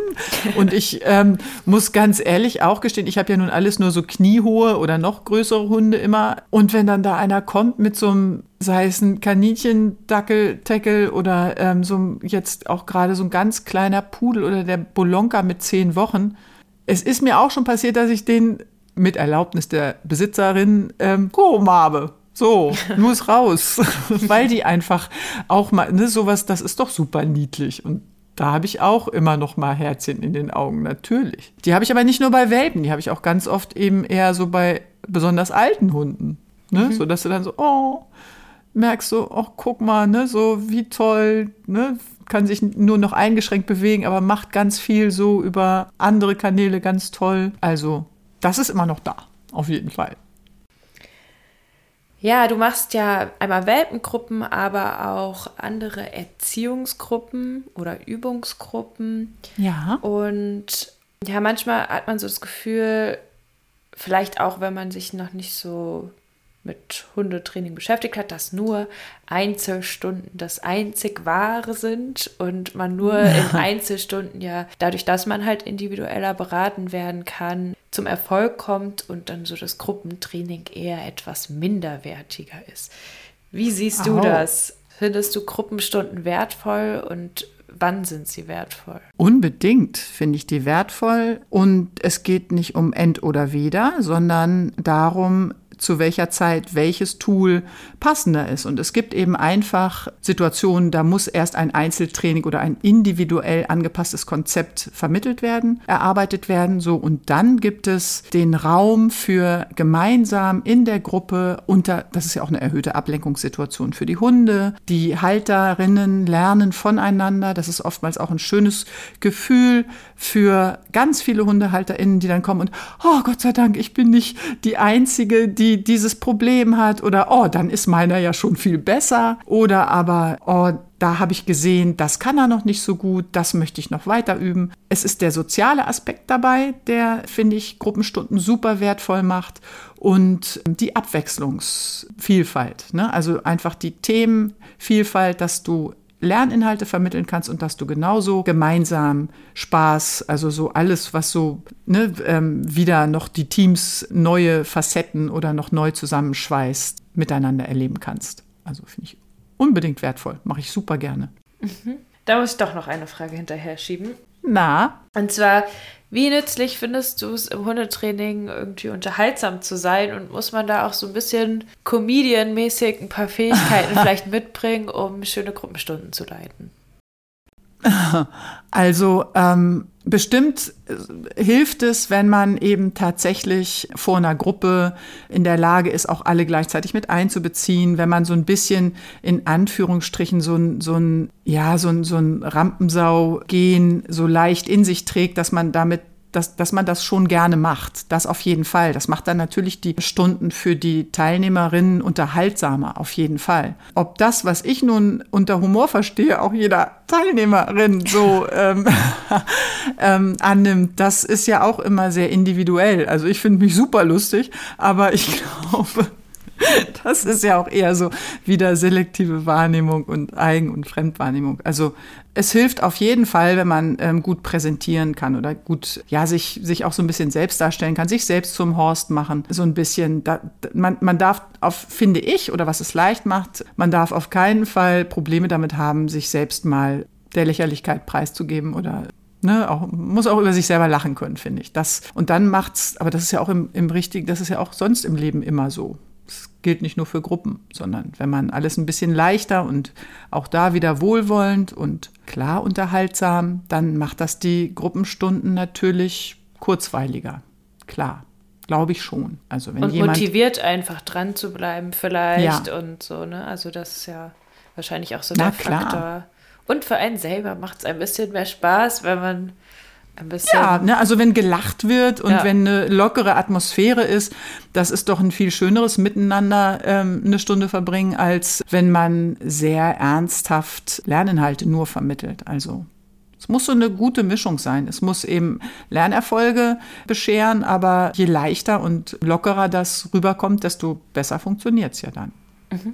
und ich ähm, muss ganz ehrlich auch gestehen, ich habe ja nun alles nur so kniehohe oder noch größere Hunde immer. Und wenn dann da einer kommt mit so einem sei es ein Kaninchen-Dackel, Tackle oder ähm, so jetzt auch gerade so ein ganz kleiner Pudel oder der Bolonka mit zehn Wochen. Es ist mir auch schon passiert, dass ich den mit Erlaubnis der Besitzerin ähm, gehoben habe. So, muss raus. Weil die einfach auch mal, ne, sowas, das ist doch super niedlich. Und da habe ich auch immer noch mal Herzchen in den Augen, natürlich. Die habe ich aber nicht nur bei Welpen, die habe ich auch ganz oft eben eher so bei besonders alten Hunden. Ne? So dass du dann so, oh, merkst so, oh, guck mal, ne, so wie toll, ne, kann sich nur noch eingeschränkt bewegen, aber macht ganz viel so über andere Kanäle ganz toll. Also, das ist immer noch da, auf jeden Fall. Ja, du machst ja einmal Welpengruppen, aber auch andere Erziehungsgruppen oder Übungsgruppen. Ja. Und ja, manchmal hat man so das Gefühl, vielleicht auch, wenn man sich noch nicht so mit Hundetraining beschäftigt hat, dass nur Einzelstunden das einzig wahre sind und man nur in Einzelstunden ja dadurch, dass man halt individueller beraten werden kann, zum Erfolg kommt und dann so das Gruppentraining eher etwas minderwertiger ist. Wie siehst du oh. das? Findest du Gruppenstunden wertvoll und wann sind sie wertvoll? Unbedingt finde ich die wertvoll. Und es geht nicht um End oder Weder, sondern darum, zu welcher Zeit welches Tool passender ist. Und es gibt eben einfach Situationen, da muss erst ein Einzeltraining oder ein individuell angepasstes Konzept vermittelt werden, erarbeitet werden, so. Und dann gibt es den Raum für gemeinsam in der Gruppe unter, das ist ja auch eine erhöhte Ablenkungssituation für die Hunde. Die Halterinnen lernen voneinander. Das ist oftmals auch ein schönes Gefühl für ganz viele HundehalterInnen, die dann kommen und, oh Gott sei Dank, ich bin nicht die Einzige, die die dieses Problem hat oder oh, dann ist meiner ja schon viel besser oder aber oh, da habe ich gesehen, das kann er noch nicht so gut, das möchte ich noch weiter üben. Es ist der soziale Aspekt dabei, der, finde ich, Gruppenstunden super wertvoll macht und die Abwechslungsvielfalt. Ne? Also einfach die Themenvielfalt, dass du Lerninhalte vermitteln kannst und dass du genauso gemeinsam Spaß, also so alles, was so ne, ähm, wieder noch die Teams neue Facetten oder noch neu zusammenschweißt, miteinander erleben kannst. Also finde ich unbedingt wertvoll, mache ich super gerne. Mhm. Da muss ich doch noch eine Frage hinterher schieben. Na? Und zwar, wie nützlich findest du es im Hundetraining irgendwie unterhaltsam zu sein und muss man da auch so ein bisschen Comedian-mäßig ein paar Fähigkeiten vielleicht mitbringen, um schöne Gruppenstunden zu leiten? Also ähm, bestimmt äh, hilft es, wenn man eben tatsächlich vor einer Gruppe in der Lage ist, auch alle gleichzeitig mit einzubeziehen, wenn man so ein bisschen in Anführungsstrichen so ein, so ein, ja, so ein, so ein Rampensau-Gehen so leicht in sich trägt, dass man damit dass, dass man das schon gerne macht. Das auf jeden Fall. Das macht dann natürlich die Stunden für die Teilnehmerinnen unterhaltsamer, auf jeden Fall. Ob das, was ich nun unter Humor verstehe, auch jeder Teilnehmerin so ähm, ähm, annimmt, das ist ja auch immer sehr individuell. Also ich finde mich super lustig, aber ich glaube, das ist ja auch eher so wieder selektive Wahrnehmung und Eigen- und Fremdwahrnehmung. Also es hilft auf jeden Fall, wenn man ähm, gut präsentieren kann oder gut, ja, sich, sich auch so ein bisschen selbst darstellen kann, sich selbst zum Horst machen. So ein bisschen, da, man, man darf auf, finde ich, oder was es leicht macht, man darf auf keinen Fall Probleme damit haben, sich selbst mal der Lächerlichkeit preiszugeben oder Ne, auch, muss auch über sich selber lachen können, finde ich. Das, und dann macht's, aber das ist ja auch im, im richtigen, das ist ja auch sonst im Leben immer so. Gilt nicht nur für Gruppen, sondern wenn man alles ein bisschen leichter und auch da wieder wohlwollend und klar unterhaltsam, dann macht das die Gruppenstunden natürlich kurzweiliger. Klar, glaube ich schon. Also wenn und jemand motiviert einfach dran zu bleiben vielleicht ja. und so, ne? Also das ist ja wahrscheinlich auch so Na, der klar. Faktor. Und für einen selber macht es ein bisschen mehr Spaß, wenn man ein bisschen. Ja, ne, also wenn gelacht wird und ja. wenn eine lockere Atmosphäre ist, das ist doch ein viel schöneres Miteinander ähm, eine Stunde verbringen, als wenn man sehr ernsthaft Lerninhalte nur vermittelt. Also es muss so eine gute Mischung sein. Es muss eben Lernerfolge bescheren, aber je leichter und lockerer das rüberkommt, desto besser funktioniert es ja dann. Mhm.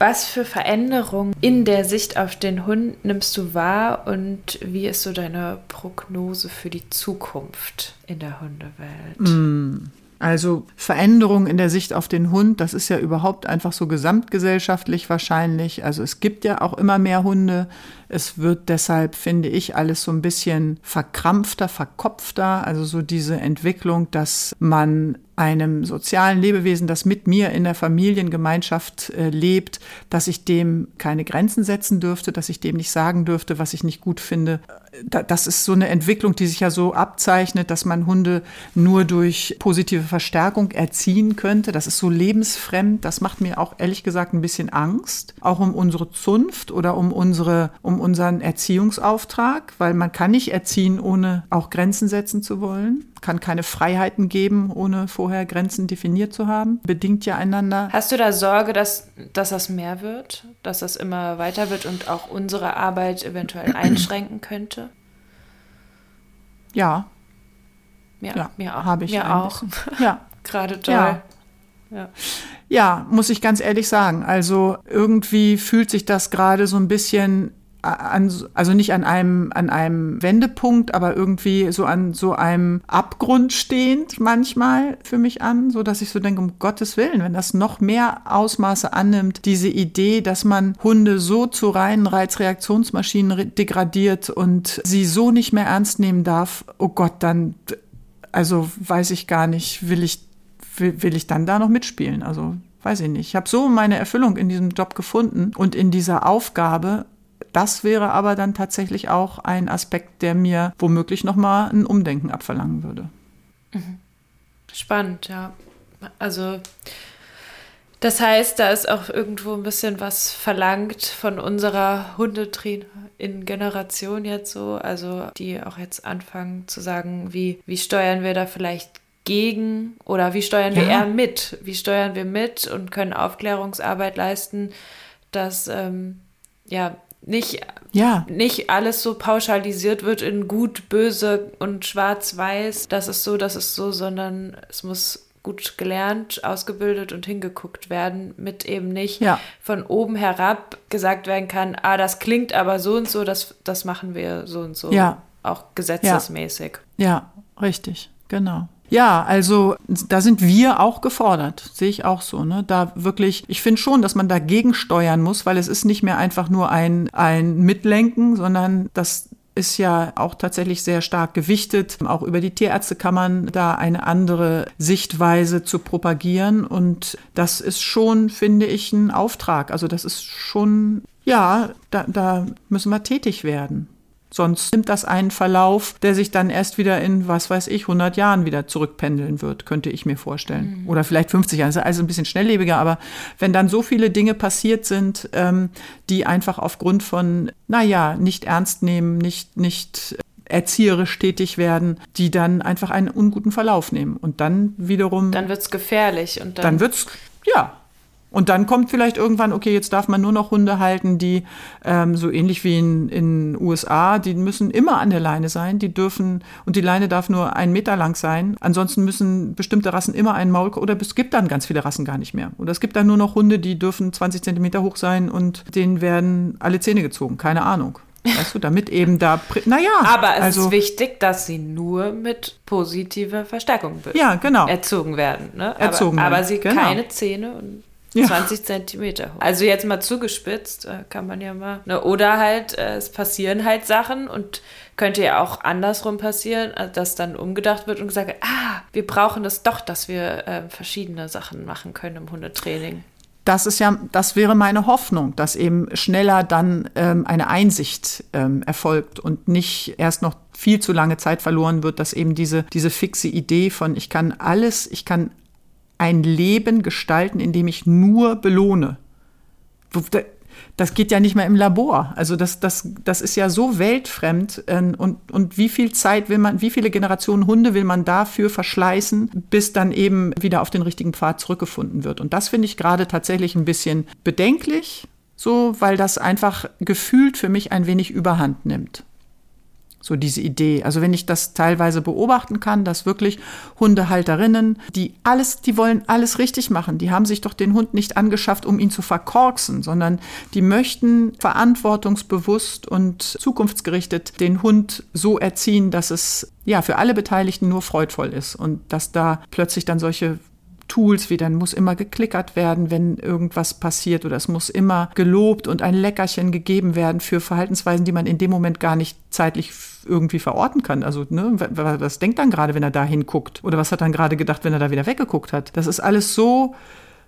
Was für Veränderungen in der Sicht auf den Hund nimmst du wahr und wie ist so deine Prognose für die Zukunft in der Hundewelt? Mm. Also Veränderungen in der Sicht auf den Hund, das ist ja überhaupt einfach so gesamtgesellschaftlich wahrscheinlich. Also es gibt ja auch immer mehr Hunde. Es wird deshalb, finde ich, alles so ein bisschen verkrampfter, verkopfter. Also so diese Entwicklung, dass man einem sozialen Lebewesen, das mit mir in der Familiengemeinschaft äh, lebt, dass ich dem keine Grenzen setzen dürfte, dass ich dem nicht sagen dürfte, was ich nicht gut finde. Da, das ist so eine Entwicklung, die sich ja so abzeichnet, dass man Hunde nur durch positive Verstärkung erziehen könnte. Das ist so lebensfremd. Das macht mir auch ehrlich gesagt ein bisschen Angst, auch um unsere Zunft oder um unsere, um unseren Erziehungsauftrag, weil man kann nicht erziehen, ohne auch Grenzen setzen zu wollen kann keine Freiheiten geben, ohne vorher Grenzen definiert zu haben. Bedingt ja einander. Hast du da Sorge, dass, dass das mehr wird, dass das immer weiter wird und auch unsere Arbeit eventuell einschränken könnte? Ja. Ja, ja mir auch. Habe ich mir auch. Ja. Gerade toll. Ja. Ja. ja, muss ich ganz ehrlich sagen. Also irgendwie fühlt sich das gerade so ein bisschen an, also nicht an einem, an einem Wendepunkt, aber irgendwie so an so einem Abgrund stehend manchmal für mich an, so dass ich so denke, um Gottes Willen, wenn das noch mehr Ausmaße annimmt, diese Idee, dass man Hunde so zu reinen Reizreaktionsmaschinen degradiert und sie so nicht mehr ernst nehmen darf, oh Gott, dann, also weiß ich gar nicht, will ich, will, will ich dann da noch mitspielen? Also weiß ich nicht. Ich habe so meine Erfüllung in diesem Job gefunden und in dieser Aufgabe das wäre aber dann tatsächlich auch ein Aspekt, der mir womöglich nochmal ein Umdenken abverlangen würde. Mhm. Spannend, ja. Also das heißt, da ist auch irgendwo ein bisschen was verlangt von unserer Hundetrainerin-Generation jetzt so, also die auch jetzt anfangen zu sagen, wie, wie steuern wir da vielleicht gegen oder wie steuern ja. wir eher mit? Wie steuern wir mit und können Aufklärungsarbeit leisten, dass ähm, ja nicht, ja. nicht alles so pauschalisiert wird in gut, böse und schwarz-weiß. Das ist so, das ist so, sondern es muss gut gelernt, ausgebildet und hingeguckt werden, mit eben nicht ja. von oben herab gesagt werden kann, ah, das klingt aber so und so, das, das machen wir so und so. Ja. Auch gesetzesmäßig. Ja, ja richtig, genau. Ja, also da sind wir auch gefordert, sehe ich auch so. Ne? Da wirklich, ich finde schon, dass man dagegen steuern muss, weil es ist nicht mehr einfach nur ein, ein Mitlenken, sondern das ist ja auch tatsächlich sehr stark gewichtet. Auch über die Tierärzte kann man da eine andere Sichtweise zu propagieren. Und das ist schon, finde ich, ein Auftrag. Also das ist schon, ja, da, da müssen wir tätig werden. Sonst nimmt das einen Verlauf, der sich dann erst wieder in, was weiß ich, 100 Jahren wieder zurückpendeln wird, könnte ich mir vorstellen. Mhm. Oder vielleicht 50 Jahre. Das ist also ein bisschen schnelllebiger. Aber wenn dann so viele Dinge passiert sind, ähm, die einfach aufgrund von, naja, nicht ernst nehmen, nicht, nicht erzieherisch tätig werden, die dann einfach einen unguten Verlauf nehmen. Und dann wiederum. Dann wird's gefährlich. Und dann, dann wird's, ja, und dann kommt vielleicht irgendwann, okay, jetzt darf man nur noch Hunde halten, die ähm, so ähnlich wie in den USA, die müssen immer an der Leine sein, die dürfen, und die Leine darf nur einen Meter lang sein. Ansonsten müssen bestimmte Rassen immer einen Maul, oder es gibt dann ganz viele Rassen gar nicht mehr. Oder es gibt dann nur noch Hunde, die dürfen 20 Zentimeter hoch sein und denen werden alle Zähne gezogen. Keine Ahnung. Weißt du, damit eben da, naja. Aber es also, ist wichtig, dass sie nur mit positiver Verstärkung ja, genau. erzogen werden. Ne? Erzogen aber, werden. aber sie genau. keine Zähne und ja. 20 Zentimeter hoch. Also jetzt mal zugespitzt, äh, kann man ja mal. Ne? Oder halt, äh, es passieren halt Sachen und könnte ja auch andersrum passieren, äh, dass dann umgedacht wird und gesagt wird, ah, wir brauchen das doch, dass wir äh, verschiedene Sachen machen können im Hundetraining. Das ist ja, das wäre meine Hoffnung, dass eben schneller dann ähm, eine Einsicht ähm, erfolgt und nicht erst noch viel zu lange Zeit verloren wird, dass eben diese, diese fixe Idee von ich kann alles, ich kann ein Leben gestalten, in dem ich nur belohne. Das geht ja nicht mehr im Labor. Also das, das, das ist ja so weltfremd. Ähm, und, und wie viel Zeit will man, wie viele Generationen Hunde will man dafür verschleißen, bis dann eben wieder auf den richtigen Pfad zurückgefunden wird? Und das finde ich gerade tatsächlich ein bisschen bedenklich, so, weil das einfach gefühlt für mich ein wenig überhand nimmt. So diese Idee. Also wenn ich das teilweise beobachten kann, dass wirklich Hundehalterinnen, die alles, die wollen alles richtig machen. Die haben sich doch den Hund nicht angeschafft, um ihn zu verkorksen, sondern die möchten verantwortungsbewusst und zukunftsgerichtet den Hund so erziehen, dass es ja für alle Beteiligten nur freudvoll ist und dass da plötzlich dann solche Tools wie dann muss immer geklickert werden, wenn irgendwas passiert oder es muss immer gelobt und ein Leckerchen gegeben werden für Verhaltensweisen, die man in dem Moment gar nicht zeitlich irgendwie verorten kann. Also, ne, was denkt dann gerade, wenn er da hinguckt? Oder was hat dann gerade gedacht, wenn er da wieder weggeguckt hat? Das ist alles so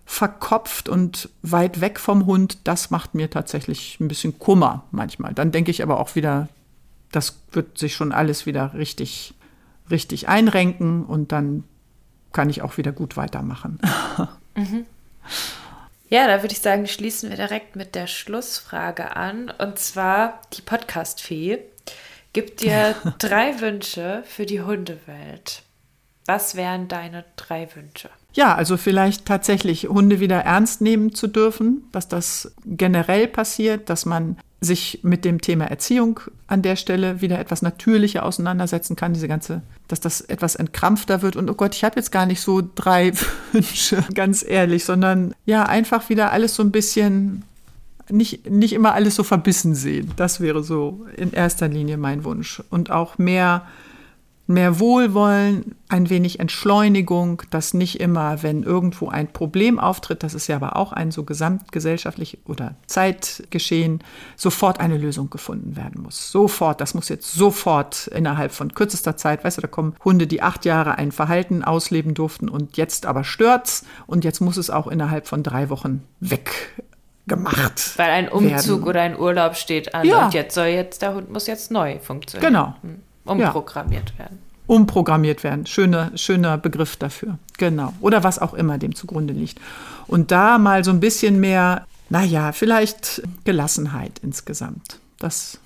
verkopft und weit weg vom Hund. Das macht mir tatsächlich ein bisschen Kummer manchmal. Dann denke ich aber auch wieder, das wird sich schon alles wieder richtig, richtig einrenken und dann kann ich auch wieder gut weitermachen. Mhm. Ja, da würde ich sagen, schließen wir direkt mit der Schlussfrage an. Und zwar die Podcast-Fee gibt dir drei Wünsche für die Hundewelt. Was wären deine drei Wünsche? Ja, also vielleicht tatsächlich Hunde wieder ernst nehmen zu dürfen, dass das generell passiert, dass man sich mit dem Thema Erziehung an der Stelle wieder etwas natürlicher auseinandersetzen kann, diese ganze, dass das etwas entkrampfter wird und oh Gott, ich habe jetzt gar nicht so drei Wünsche, ganz ehrlich, sondern ja, einfach wieder alles so ein bisschen nicht, nicht immer alles so verbissen sehen. Das wäre so in erster Linie mein Wunsch. Und auch mehr mehr Wohlwollen, ein wenig Entschleunigung, dass nicht immer, wenn irgendwo ein Problem auftritt, das ist ja aber auch ein so gesamtgesellschaftlich oder Zeitgeschehen, sofort eine Lösung gefunden werden muss. Sofort, das muss jetzt sofort innerhalb von kürzester Zeit, weißt du, da kommen Hunde, die acht Jahre ein Verhalten ausleben durften und jetzt aber stört's und jetzt muss es auch innerhalb von drei Wochen weg gemacht. Weil ein Umzug werden. oder ein Urlaub steht an ja. und jetzt soll jetzt, der Hund muss jetzt neu funktionieren. Genau. Hm. Umprogrammiert ja. werden. Umprogrammiert werden. Schöner, schöner Begriff dafür. Genau. Oder was auch immer dem zugrunde liegt. Und da mal so ein bisschen mehr, naja, vielleicht Gelassenheit insgesamt. Das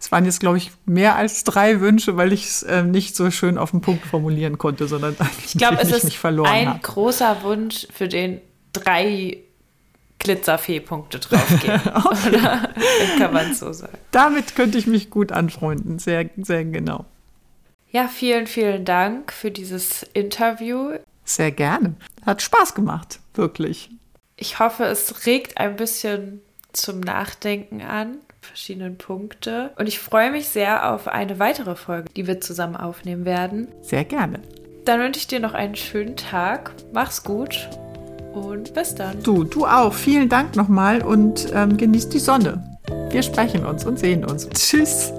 es waren jetzt, glaube ich, mehr als drei Wünsche, weil ich es äh, nicht so schön auf den Punkt formulieren konnte, sondern eigentlich ich glaube, es ist ein hab. großer Wunsch, für den drei Glitzerfee-Punkte draufgehen. okay. Oder kann man so sagen. Damit könnte ich mich gut anfreunden, sehr, sehr genau. Ja, vielen, vielen Dank für dieses Interview. Sehr gerne. Hat Spaß gemacht, wirklich. Ich hoffe, es regt ein bisschen zum Nachdenken an, verschiedene Punkte. Und ich freue mich sehr auf eine weitere Folge, die wir zusammen aufnehmen werden. Sehr gerne. Dann wünsche ich dir noch einen schönen Tag. Mach's gut und bis dann. Du, du auch. Vielen Dank nochmal und ähm, genießt die Sonne. Wir sprechen uns und sehen uns. Tschüss.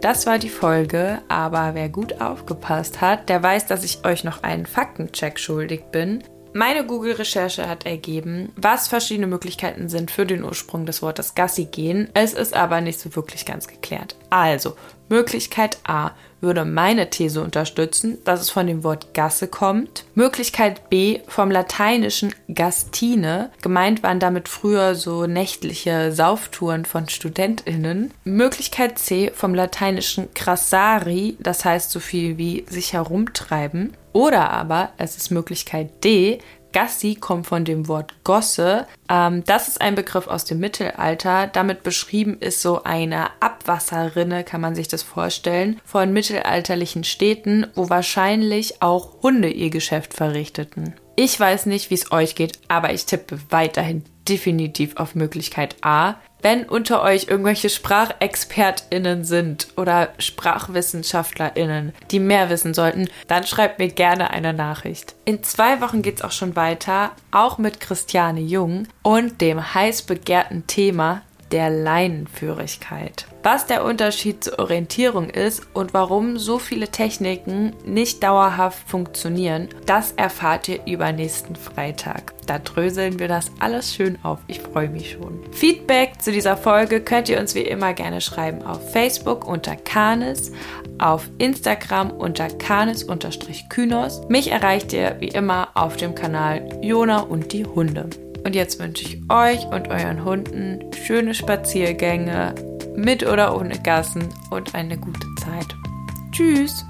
Das war die Folge, aber wer gut aufgepasst hat, der weiß, dass ich euch noch einen Faktencheck schuldig bin. Meine Google-Recherche hat ergeben, was verschiedene Möglichkeiten sind für den Ursprung des Wortes Gassi gehen. Es ist aber nicht so wirklich ganz geklärt. Also, Möglichkeit A würde meine These unterstützen, dass es von dem Wort Gasse kommt. Möglichkeit B vom lateinischen Gastine. Gemeint waren damit früher so nächtliche Sauftouren von StudentInnen. Möglichkeit C vom lateinischen crassari, das heißt so viel wie sich herumtreiben. Oder aber es ist Möglichkeit D, Gassi kommt von dem Wort Gosse. Ähm, das ist ein Begriff aus dem Mittelalter. Damit beschrieben ist so eine Abwasserrinne, kann man sich das vorstellen, von mittelalterlichen Städten, wo wahrscheinlich auch Hunde ihr Geschäft verrichteten. Ich weiß nicht, wie es euch geht, aber ich tippe weiterhin definitiv auf Möglichkeit A. Wenn unter euch irgendwelche SprachexpertInnen sind oder SprachwissenschaftlerInnen, die mehr wissen sollten, dann schreibt mir gerne eine Nachricht. In zwei Wochen geht es auch schon weiter, auch mit Christiane Jung und dem heiß begehrten Thema der Leinenführigkeit. Was der Unterschied zur Orientierung ist und warum so viele Techniken nicht dauerhaft funktionieren, das erfahrt ihr übernächsten Freitag. Da dröseln wir das alles schön auf. Ich freue mich schon. Feedback zu dieser Folge könnt ihr uns wie immer gerne schreiben auf Facebook unter Kanis, auf Instagram unter Kanis-Kynos. Mich erreicht ihr wie immer auf dem Kanal Jona und die Hunde. Und jetzt wünsche ich euch und euren Hunden schöne Spaziergänge mit oder ohne Gassen und eine gute Zeit. Tschüss!